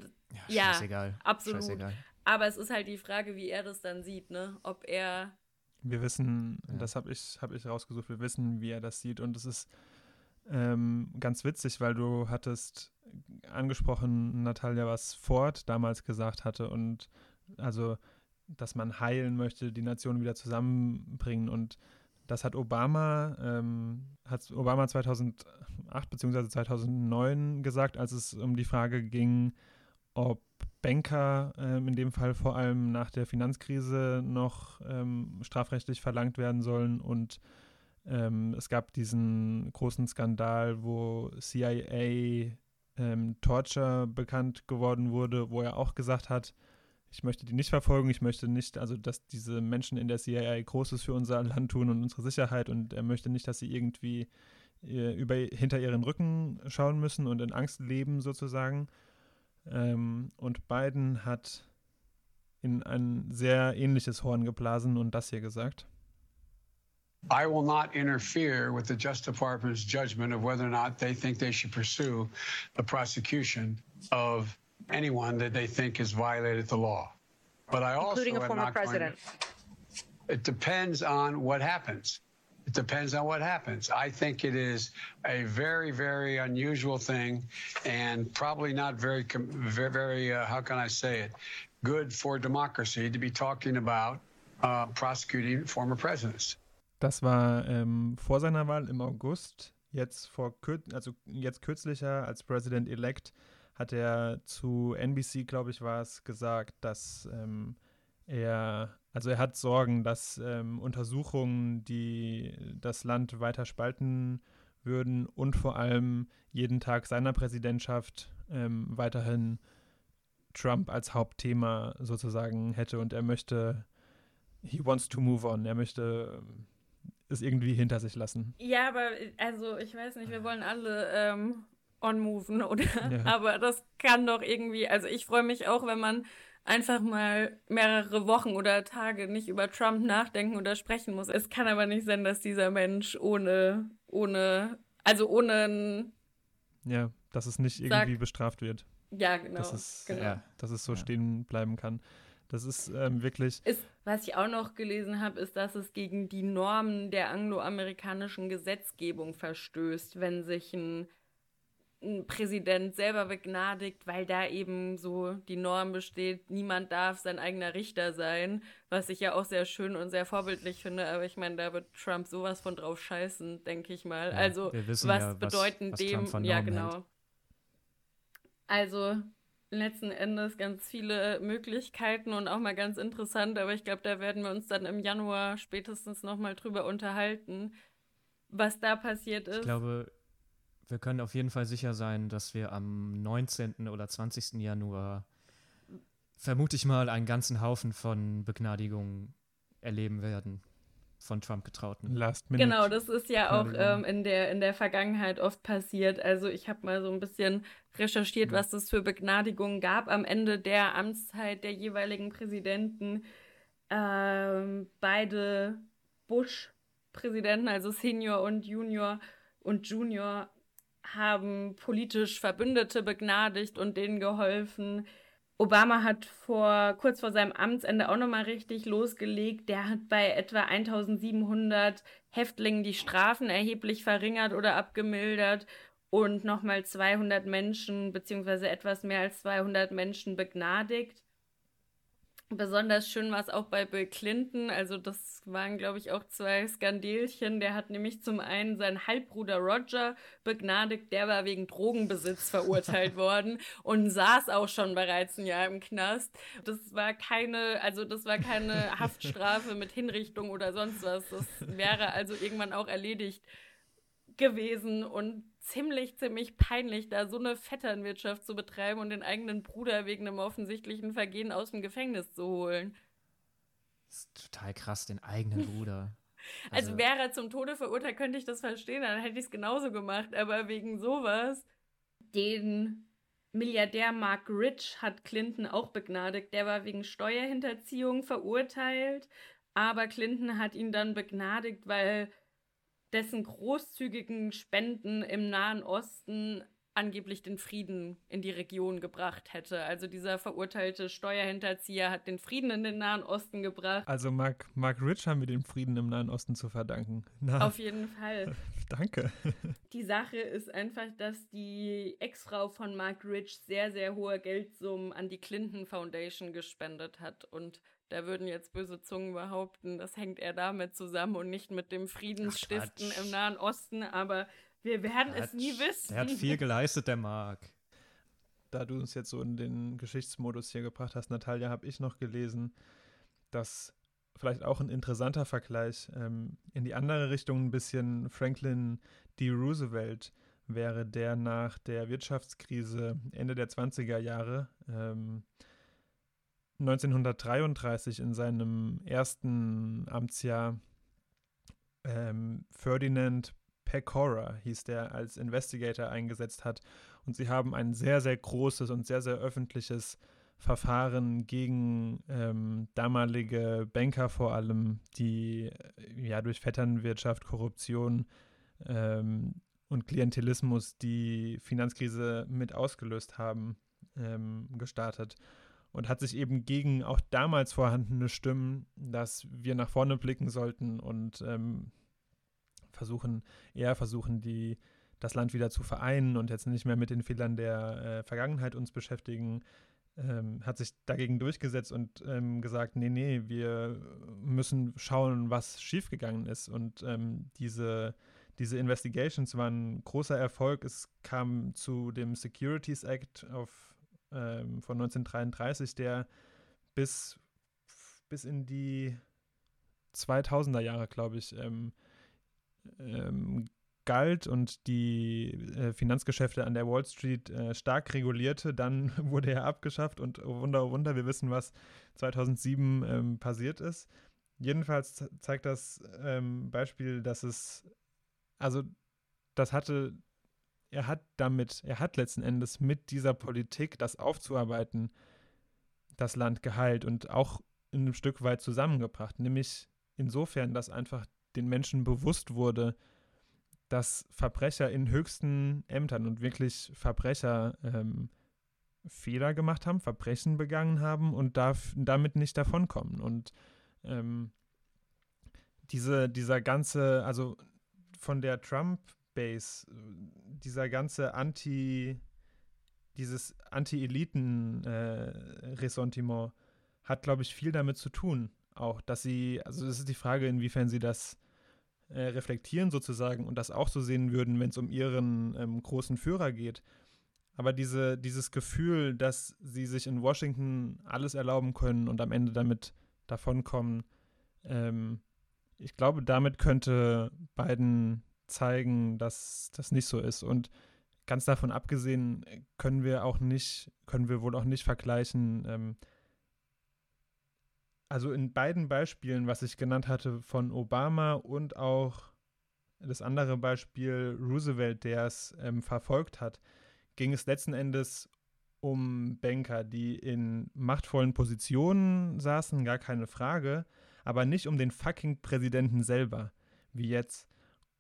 ja, scheißegal. absolut. Scheißegal. Aber es ist halt die Frage, wie er das dann sieht, ne? Ob er Wir wissen, Ja. das habe ich, hab ich rausgesucht, wir wissen, wie er das sieht. Und es ist ähm, ganz witzig, weil du hattest angesprochen, Natalia, was Ford damals gesagt hatte. Und also, dass man heilen möchte, die Nation wieder zusammenbringen. Und das hat Obama, ähm, hat Obama 2008 bzw. 2009 gesagt, als es um die Frage ging, ob Banker ähm, in dem Fall vor allem nach der Finanzkrise noch ähm, strafrechtlich verlangt werden sollen. Und ähm, es gab diesen großen Skandal, wo CIA ähm, Torture bekannt geworden wurde, wo er auch gesagt hat, ich möchte die nicht verfolgen, ich möchte nicht, also dass diese Menschen in der CIA Großes für unser Land tun und unsere Sicherheit und er möchte nicht, dass sie irgendwie äh, über, hinter ihren Rücken schauen müssen und in Angst leben sozusagen. Ähm, und Biden hat in ein sehr ähnliches Horn geblasen und das hier gesagt. I will not interfere with the Justice Department's judgment of whether or not they think they should pursue the prosecution of anyone that they think has violated the law. But I also Including a former not going to- president. it depends on what happens. It depends on what happens. I think it is a very, very unusual thing, and probably not very, very, very uh, how can I say it, good for democracy to be talking about uh, prosecuting former presidents. Das war ähm, vor seiner Wahl im August. Jetzt vor also jetzt kürzlicher als President elect hat er zu NBC, glaube ich, war es gesagt, dass ähm, er also er hat Sorgen, dass ähm, Untersuchungen, die das Land weiter spalten würden und vor allem jeden Tag seiner Präsidentschaft ähm, weiterhin Trump als Hauptthema sozusagen hätte und er möchte, he wants to move on, er möchte ähm, es irgendwie hinter sich lassen. Ja, aber also ich weiß nicht, wir wollen alle ähm, on-moven, oder? Ja. Aber das kann doch irgendwie, also ich freue mich auch, wenn man einfach mal mehrere Wochen oder Tage nicht über Trump nachdenken oder sprechen muss. Es kann aber nicht sein, dass dieser Mensch ohne, ohne, also ohne Ja, dass es nicht Sag- irgendwie bestraft wird. ja genau, dass es, genau. Ja. dass es so stehen bleiben kann. Das ist ähm, wirklich, Ist, was ich auch noch gelesen habe, ist, dass es gegen die Normen der angloamerikanischen Gesetzgebung verstößt, wenn sich ein, ein Präsident selber begnadigt, weil da eben so die Norm besteht, niemand darf sein eigener Richter sein, was ich ja auch sehr schön und sehr vorbildlich finde, aber ich meine, da wird Trump sowas von drauf scheißen, denke ich mal. Ja, also, wir wissen was ja, was- bedeuten was dem, ja genau. hält. Also letzten Endes ganz viele Möglichkeiten und auch mal ganz interessant, aber ich glaube, da werden wir uns dann im Januar spätestens nochmal drüber unterhalten, was da passiert ist. Ich glaube, wir können auf jeden Fall sicher sein, dass wir am 19. oder 20. Januar vermute ich mal einen ganzen Haufen von Begnadigungen erleben werden von Trump getrauten. Last Minute. Genau, das ist ja auch ähm, in, der, in der Vergangenheit oft passiert. Also ich habe mal so ein bisschen recherchiert, ja. was es für Begnadigungen gab am Ende der Amtszeit der jeweiligen Präsidenten. Ähm, beide Bush-Präsidenten, also Senior und Junior und Junior, haben politisch Verbündete begnadigt und denen geholfen. Obama hat vor kurz vor seinem Amtsende auch nochmal richtig losgelegt. Der hat bei etwa 1700 Häftlingen die Strafen erheblich verringert oder abgemildert und nochmal 200 Menschen beziehungsweise etwas mehr als 200 Menschen begnadigt. Besonders schön war es auch bei Bill Clinton. Also das waren, glaube ich, auch zwei Skandelchen. Der hat nämlich zum einen seinen Halbbruder Roger begnadigt. Der war wegen Drogenbesitz verurteilt worden und saß auch schon bereits ein Jahr im Knast. Das war keine, also das war keine Haftstrafe mit Hinrichtung oder sonst was. Das wäre also irgendwann auch erledigt gewesen und ziemlich, ziemlich peinlich, da so eine Vetternwirtschaft zu betreiben und den eigenen Bruder wegen einem offensichtlichen Vergehen aus dem Gefängnis zu holen. Das ist total krass, den eigenen Bruder. Also, also wäre er zum Tode verurteilt, könnte ich das verstehen, dann hätte ich es genauso gemacht, aber wegen sowas, den Milliardär Mark Rich hat Clinton auch begnadigt. Der war wegen Steuerhinterziehung verurteilt, aber Clinton hat ihn dann begnadigt, weil dessen großzügigen Spenden im Nahen Osten angeblich den Frieden in die Region gebracht hätte. Also dieser verurteilte Steuerhinterzieher hat den Frieden in den Nahen Osten gebracht. Also Mark, Mark Rich haben wir den Frieden im Nahen Osten zu verdanken. Na, Auf jeden Fall. Danke. Die Sache ist einfach, dass die Ex-Frau von Mark Rich sehr, sehr hohe Geldsummen an die Clinton Foundation gespendet hat und da würden jetzt böse Zungen behaupten, das hängt eher damit zusammen und nicht mit dem Friedensstiften Ach, im Nahen Osten, aber wir werden Quatsch. es nie wissen. Er hat viel geleistet, der Mark. Da du uns jetzt so in den Geschichtsmodus hier gebracht hast, Natalia, habe ich noch gelesen, dass vielleicht auch ein interessanter Vergleich ähm, in die andere Richtung ein bisschen Franklin D. Roosevelt wäre, der nach der Wirtschaftskrise Ende der 20er Jahre ähm, 1933 in seinem ersten Amtsjahr ähm, Ferdinand Pecora hieß der, als Investigator eingesetzt hat. Und sie haben ein sehr, sehr großes und sehr, sehr öffentliches Verfahren gegen ähm, damalige Banker vor allem, die äh, ja durch Vetternwirtschaft, Korruption ähm, und Klientelismus die Finanzkrise mit ausgelöst haben, ähm, gestartet und hat sich eben gegen auch damals vorhandene Stimmen, dass wir nach vorne blicken sollten und ähm, versuchen, eher versuchen, die, das Land wieder zu vereinen und jetzt nicht mehr mit den Fehlern der äh, Vergangenheit uns beschäftigen, ähm, hat sich dagegen durchgesetzt und ähm, gesagt, nee, nee, wir müssen schauen, was schiefgegangen ist. Und ähm, diese, diese Investigations waren ein großer Erfolg. Es kam zu dem Securities Act auf ähm, von 1933, der bis, bis in die 2000er Jahre, glaube ich, ähm, ähm, galt und die äh, Finanzgeschäfte an der Wall Street äh, stark regulierte. Dann wurde er abgeschafft und oh Wunder, oh Wunder, wir wissen, was 2007 ähm, passiert ist. Jedenfalls zeigt das ähm, Beispiel, dass es, also das hatte er hat damit, er hat letzten Endes mit dieser Politik, das aufzuarbeiten, das Land geheilt und auch in einem Stück weit zusammengebracht. Nämlich insofern, dass einfach den Menschen bewusst wurde, dass Verbrecher in höchsten Ämtern und wirklich Verbrecher ähm, Fehler gemacht haben, Verbrechen begangen haben und darf, damit nicht davonkommen. Und ähm, diese, dieser ganze, also von der Trump- Base, dieser ganze Anti, dieses Anti-Eliten-Ressentiment äh, hat, glaube ich, viel damit zu tun. Auch, dass sie, also das ist die Frage, inwiefern sie das äh, reflektieren sozusagen und das auch so sehen würden, wenn es um ihren ähm, großen Führer geht. Aber diese, dieses Gefühl, dass sie sich in Washington alles erlauben können und am Ende damit davonkommen, ähm, ich glaube, damit könnte Biden zeigen, dass das nicht so ist. Und ganz davon abgesehen können wir auch nicht, können wir wohl auch nicht vergleichen. Ähm, also in beiden Beispielen, was ich genannt hatte, von Obama und auch das andere Beispiel Roosevelt, der es ähm, verfolgt hat, ging es letzten Endes um Banker, die in machtvollen Positionen saßen, gar keine Frage, aber nicht um den fucking Präsidenten selber, wie jetzt.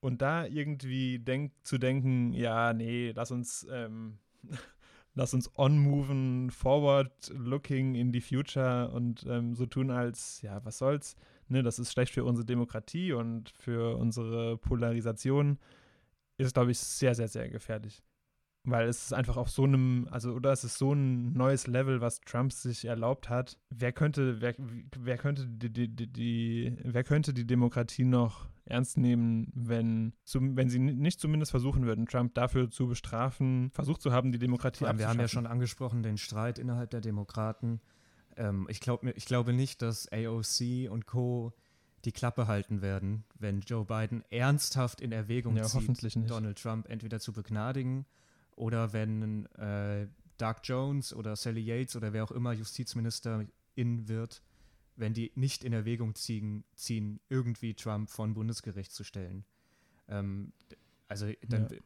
Und da irgendwie denk, zu denken, ja, nee, lass uns, ähm, lass uns on-moven, forward-looking in die future und ähm, so tun als, ja, was soll's, ne, das ist schlecht für unsere Demokratie und für unsere Polarisation, ist, glaube ich, sehr, sehr, sehr gefährlich. Weil es ist einfach auf so einem, also oder es ist so ein neues Level, was Trump sich erlaubt hat. Wer könnte, wer, wer könnte die, die, die, die wer könnte die Demokratie noch ernst nehmen, wenn, zum, wenn sie nicht zumindest versuchen würden, Trump dafür zu bestrafen, versucht zu haben, die Demokratie abzuschaffen. Wir haben ja schon angesprochen, den Streit innerhalb der Demokraten. Ähm, ich, glaub, ich glaube nicht, dass AOC und Co. die Klappe halten werden, wenn Joe Biden ernsthaft in Erwägung ja, zieht, Donald Trump entweder zu begnadigen oder wenn äh, Doug Jones oder Sally Yates oder wer auch immer Justizministerin wird, wenn die nicht in Erwägung ziehen, ziehen irgendwie Trump von Bundesgericht zu stellen. Ähm, also dann ja.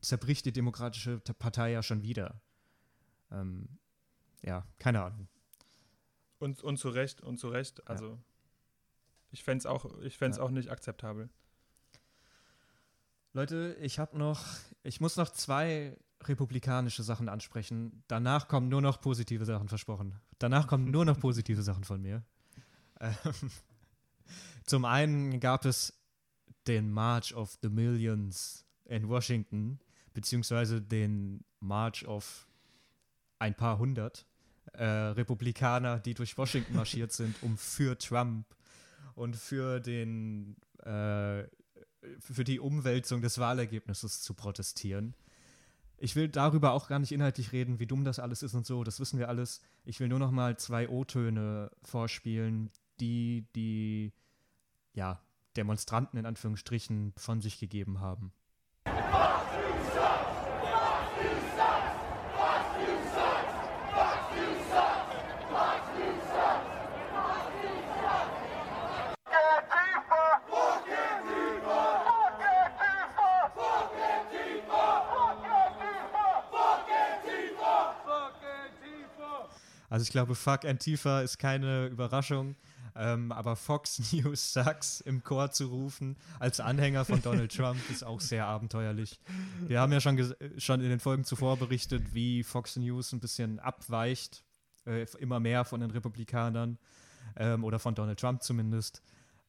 zerbricht die Demokratische Partei ja schon wieder. Ähm, ja, keine Ahnung. Und, und zu Recht, und zu Recht. Also ja. ich fände es auch, ja. auch nicht akzeptabel. Leute, ich habe noch, ich muss noch zwei republikanische Sachen ansprechen. Danach kommen nur noch positive Sachen versprochen. Danach kommen nur noch positive Sachen von mir. Ähm, zum einen gab es den March of the Millions in Washington, beziehungsweise den March of ein paar hundert äh, Republikaner, die durch Washington marschiert sind, um für Trump und für den äh, für die Umwälzung des Wahlergebnisses zu protestieren. Ich will darüber auch gar nicht inhaltlich reden, wie dumm das alles ist und so, das wissen wir alles. Ich will nur noch mal zwei O-Töne vorspielen, die die ja, Demonstranten in Anführungsstrichen von sich gegeben haben. Also ich glaube, Fuck Antifa ist keine Überraschung. Ähm, aber Fox News sucks im Chor zu rufen als Anhänger von Donald Trump ist auch sehr abenteuerlich. Wir haben ja schon, schon in den Folgen zuvor berichtet, wie Fox News ein bisschen abweicht, äh, immer mehr von den Republikanern ähm, oder von Donald Trump zumindest.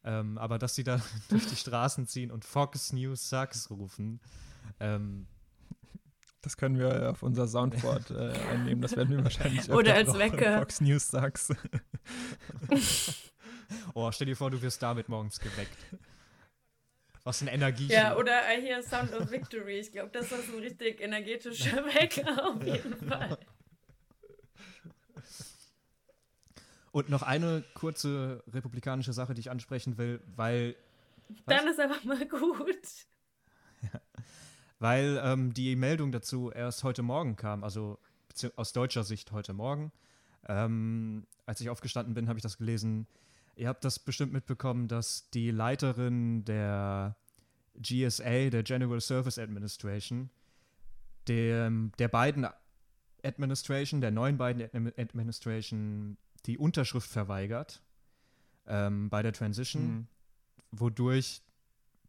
Ähm, aber dass sie da durch die Straßen ziehen und Fox News sucks rufen, ähm, das können wir auf unser Soundboard äh, einnehmen. Das werden wir wahrscheinlich Oder als Wecker. Fox News sagst. Oh, stell dir vor, du wirst damit morgens geweckt. Was eine Energie. Ja, oder I hear Sound of Victory. Ich glaube, das ist ein richtig energetischer Wecker auf jeden Fall. Und noch eine kurze republikanische Sache, die ich ansprechen will, weil. Dann was? ist aber mal gut. Ja weil ähm, die Meldung dazu erst heute Morgen kam, also aus deutscher Sicht heute Morgen. Ähm, als ich aufgestanden bin, habe ich das gelesen. Ihr habt das bestimmt mitbekommen, dass die Leiterin der GSA, der General Service Administration, der, der beiden Administration, der neuen beiden Administration, die Unterschrift verweigert ähm, bei der Transition, mhm. wodurch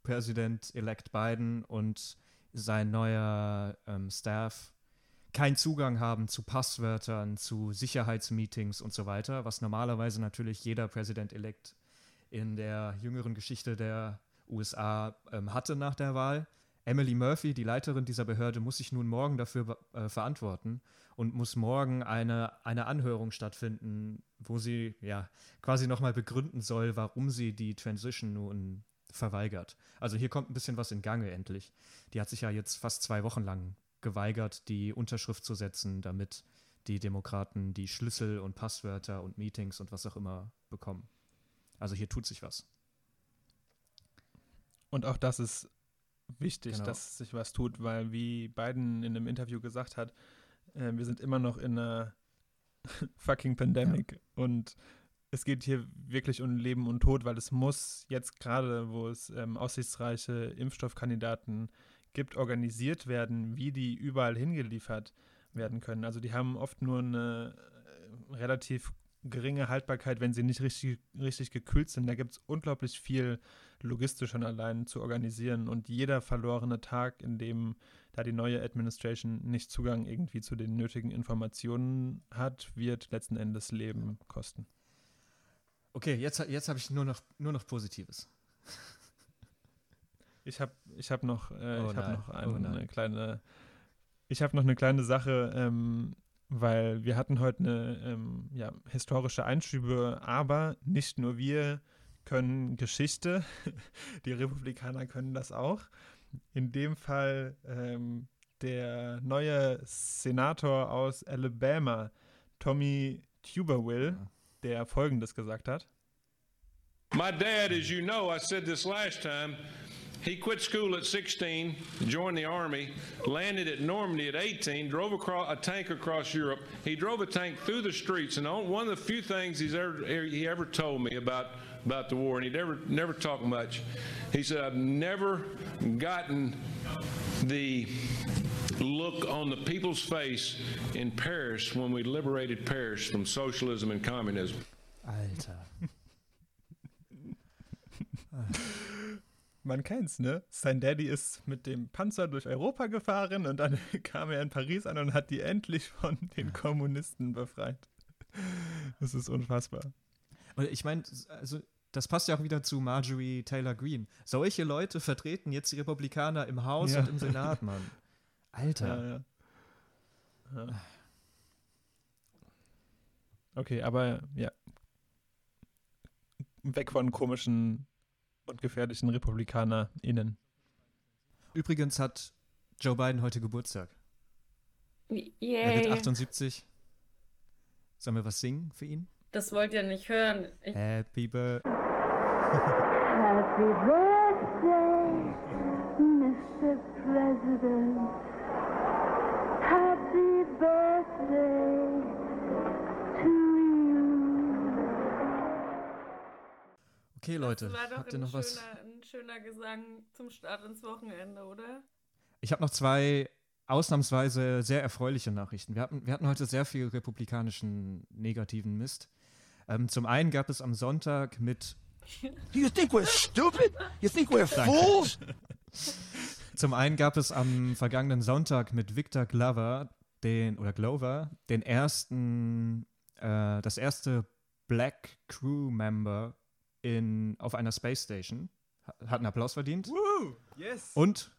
Präsident-elect Biden und sein neuer ähm, Staff keinen Zugang haben zu Passwörtern, zu Sicherheitsmeetings und so weiter, was normalerweise natürlich jeder Präsident-elect in der jüngeren Geschichte der USA ähm, hatte nach der Wahl. Emily Murphy, die Leiterin dieser Behörde, muss sich nun morgen dafür äh, verantworten und muss morgen eine, eine Anhörung stattfinden, wo sie ja quasi nochmal begründen soll, warum sie die Transition nun verweigert. Also hier kommt ein bisschen was in Gange endlich. Die hat sich ja jetzt fast zwei Wochen lang geweigert, die Unterschrift zu setzen, damit die Demokraten die Schlüssel und Passwörter und Meetings und was auch immer bekommen. Also hier tut sich was. Und auch das ist wichtig, Genau. dass sich was tut, weil wie Biden in einem Interview gesagt hat, äh, wir sind immer noch in einer fucking Pandemic und es geht hier wirklich um Leben und Tod, weil es muss jetzt gerade, wo es ähm, aussichtsreiche Impfstoffkandidaten gibt, organisiert werden, wie die überall hingeliefert werden können. Also die haben oft nur eine äh, relativ geringe Haltbarkeit, wenn sie nicht richtig, richtig gekühlt sind. Da gibt es unglaublich viel logistisch schon allein zu organisieren und jeder verlorene Tag, in dem da die neue Administration nicht Zugang irgendwie zu den nötigen Informationen hat, wird letzten Endes Leben kosten. Okay, jetzt, jetzt habe ich nur noch, nur noch Positives. Ich habe ich hab noch, äh, Oh ich hab noch oh eine, kleine, ich habe noch eine kleine Sache, ähm, weil wir hatten heute eine ähm, ja, historische Einschübe, aber nicht nur wir können Geschichte, die Republikaner können das auch. In dem Fall ähm, der neue Senator aus Alabama, Tommy Tuberville, der Folgendes gesagt hat. My dad, as you know, I said this last time, he quit school at 16, joined the Army, landed at Normandy at 18, drove across, a tank across Europe. He drove a tank through the streets, and one of the few things he's ever, he ever told me about, about the war, and he never, never talked much, he said, I've never gotten the look on the people's face in Paris when we liberated Paris from socialism and communism. Alter. Man kennt's, ne? Sein Daddy ist mit dem Panzer durch Europa gefahren und dann kam er in Paris an und hat die endlich von den Kommunisten befreit. Das ist unfassbar. Und ich meine, also das passt ja auch wieder zu Marjorie Taylor Greene. Solche Leute vertreten jetzt die Republikaner im Haus Ja. und im Senat, Mann. Alter. Ja, ja. Okay, aber ja. Weg von komischen und gefährlichen RepublikanerInnen. Übrigens hat Joe Biden heute Geburtstag. Er wird Yay. 78. Sollen wir was singen für ihn? Das wollt ihr nicht hören. Ich, Happy Birthday. Happy birthday, Mr. President. Happy birthday Okay, Leute, das war doch habt ihr ein, noch schöner, was? ein schöner Gesang zum Start ins Wochenende, oder? Ich habe noch zwei ausnahmsweise sehr erfreuliche Nachrichten. Wir hatten, wir hatten heute sehr viel republikanischen negativen Mist. Ähm, zum einen gab es am Sonntag mit Do you think we're stupid? You think we're fools? Zum einen gab es am vergangenen Sonntag mit Victor Glover, den, oder Glover, den ersten, äh, das erste Black Crew Member in, auf einer Space Station. Ha- Hat einen Applaus verdient. Woo! Yes! Und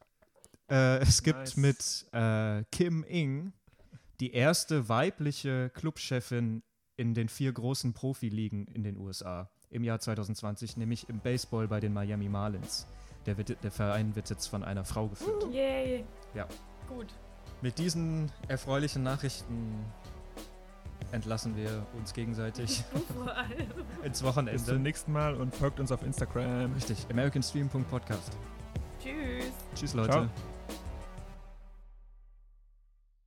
äh, es gibt Nice. mit äh, Kim Ing die erste weibliche Clubchefin in den vier großen Profiligen in den USA im Jahr 2020, nämlich im Baseball bei den Miami Marlins. Der, wird, der Verein wird jetzt von einer Frau geführt. Yay. Ja. Gut. Mit diesen erfreulichen Nachrichten entlassen wir uns gegenseitig Vor allem. ins Bis zum Wochenende. nächsten Mal und folgt uns auf Instagram. Richtig, americanstream.podcast. Tschüss. Tschüss, Leute. Ciao.